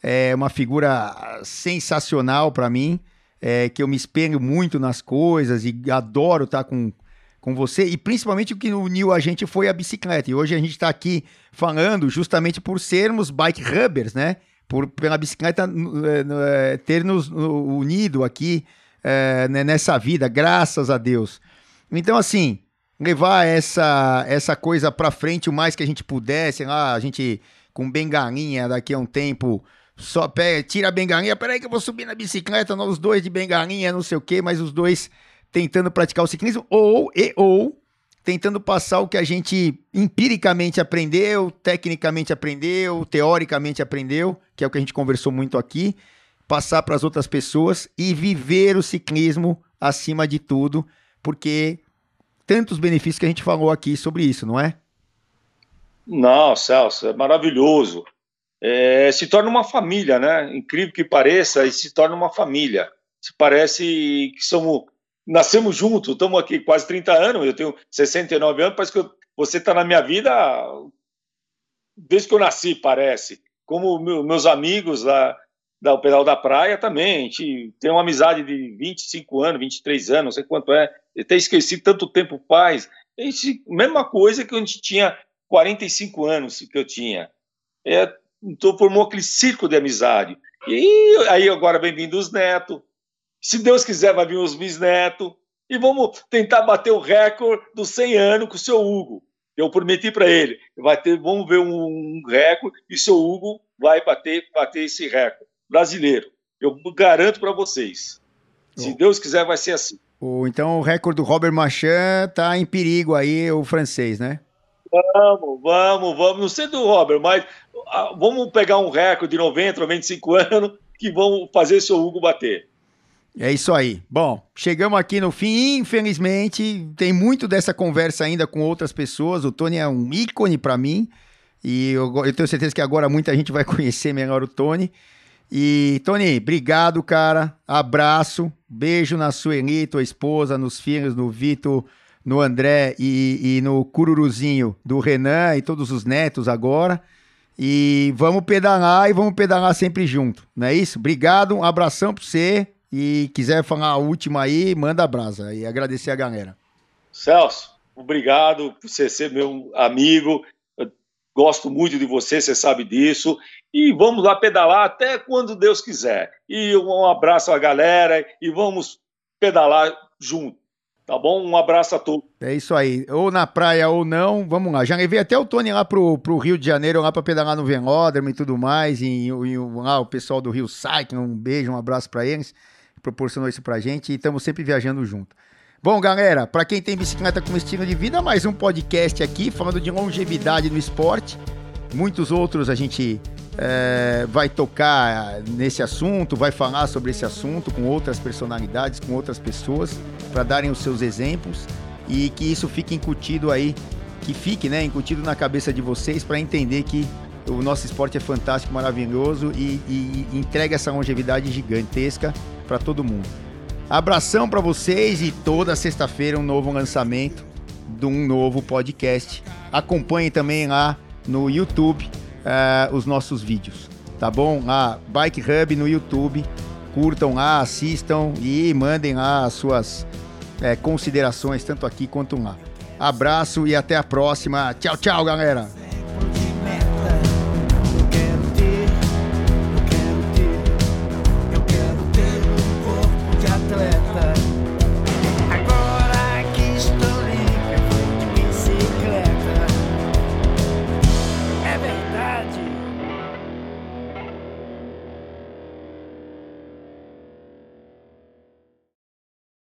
É uma figura sensacional para mim, é, que eu me espelho muito nas coisas e adoro estar tá com, com você. E principalmente o que uniu a gente foi a bicicleta. E hoje a gente está aqui falando justamente por sermos bike rubbers, né? Por, pela bicicleta é, ter nos unido aqui é, nessa vida, graças a Deus. Então, assim, levar essa, essa coisa para frente o mais que a gente pudesse, lá, a gente com bengalinha daqui a um tempo, só pega, tira a bengalinha, peraí que eu vou subir na bicicleta, os dois de bengalinha, não sei o quê, mas os dois tentando praticar o ciclismo, ou, e, ou tentando passar o que a gente empiricamente aprendeu, tecnicamente aprendeu, teoricamente aprendeu, que é o que a gente conversou muito aqui, passar para as outras pessoas e viver o ciclismo acima de tudo, porque tantos benefícios que a gente falou aqui sobre isso, não é? Não, Celso, é maravilhoso. É, se torna uma família, né? Incrível que pareça, e se torna uma família. Se parece que somos nascemos juntos, estamos aqui quase 30 anos, eu tenho 69 anos, parece que eu, você está na minha vida desde que eu nasci, parece. Como meu, meus amigos lá da Pedal da Praia também, a gente tem uma amizade de 25 anos, 23 anos, não sei quanto é, eu até esqueci tanto tempo faz. A gente, mesma coisa que a gente tinha 45 anos que eu tinha. É, então formou aquele círculo de amizade. E aí agora vem vindo os netos, se Deus quiser, vai vir os bisnetos. E vamos tentar bater o recorde dos 100 anos com o seu Hugo. Eu prometi para ele, vai ter, vamos ver um, um recorde e o seu Hugo vai bater, bater esse recorde brasileiro. Eu garanto para vocês. Se Deus quiser, vai ser assim. então o recorde do Robert Machan tá em perigo aí, o francês, né? Vamos, vamos, vamos. Não sei do Robert, mas ah, vamos pegar um recorde de 90, 95 anos que vão fazer seu Hugo bater. É isso aí. Bom, chegamos aqui no fim. Infelizmente, tem muito dessa conversa ainda com outras pessoas. O Tony é um ícone para mim. E eu, eu, tenho certeza que agora muita gente vai conhecer melhor o Tony. E, Tony, obrigado, cara. Abraço. Beijo na Sueli, tua esposa, nos filhos, no Vitor, no André e, e no Cururuzinho do Renan e todos os netos agora. E vamos pedalar e vamos pedalar sempre junto, não é isso? Obrigado, um abração para você. E quiser falar a última aí, manda a brasa e agradecer a galera. Celso, obrigado por você ser meu amigo. Eu gosto muito de você, você sabe disso. E vamos lá pedalar até quando Deus quiser. E um abraço à galera e vamos pedalar junto. Tá bom? Um abraço a todos. É isso aí. Ou na praia ou não, vamos lá. Já levei até o Tony lá pro, pro Rio de Janeiro, lá pra pedalar no Velódromo e tudo mais. E, e, lá o pessoal do Rio Cycling, um beijo, um abraço para eles. Proporcionou isso pra gente e estamos sempre viajando junto. Bom, galera, para quem tem bicicleta como estilo de vida, mais um podcast aqui falando de longevidade no esporte. Muitos outros a gente é, vai tocar nesse assunto, vai falar sobre esse assunto com outras personalidades, com outras pessoas, para darem os seus exemplos e que isso fique incutido aí, que fique né, incutido na cabeça de vocês para entender que o nosso esporte é fantástico, maravilhoso e, e, e entrega essa longevidade gigantesca para todo mundo. Abração para vocês e toda sexta-feira um novo lançamento de um novo podcast. Acompanhe também lá no YouTube uh, os nossos vídeos, tá bom? A Bike Hub no YouTube, curtam lá, assistam e mandem lá as suas é, considerações, tanto aqui quanto lá. Abraço e até a próxima. Tchau, tchau, galera!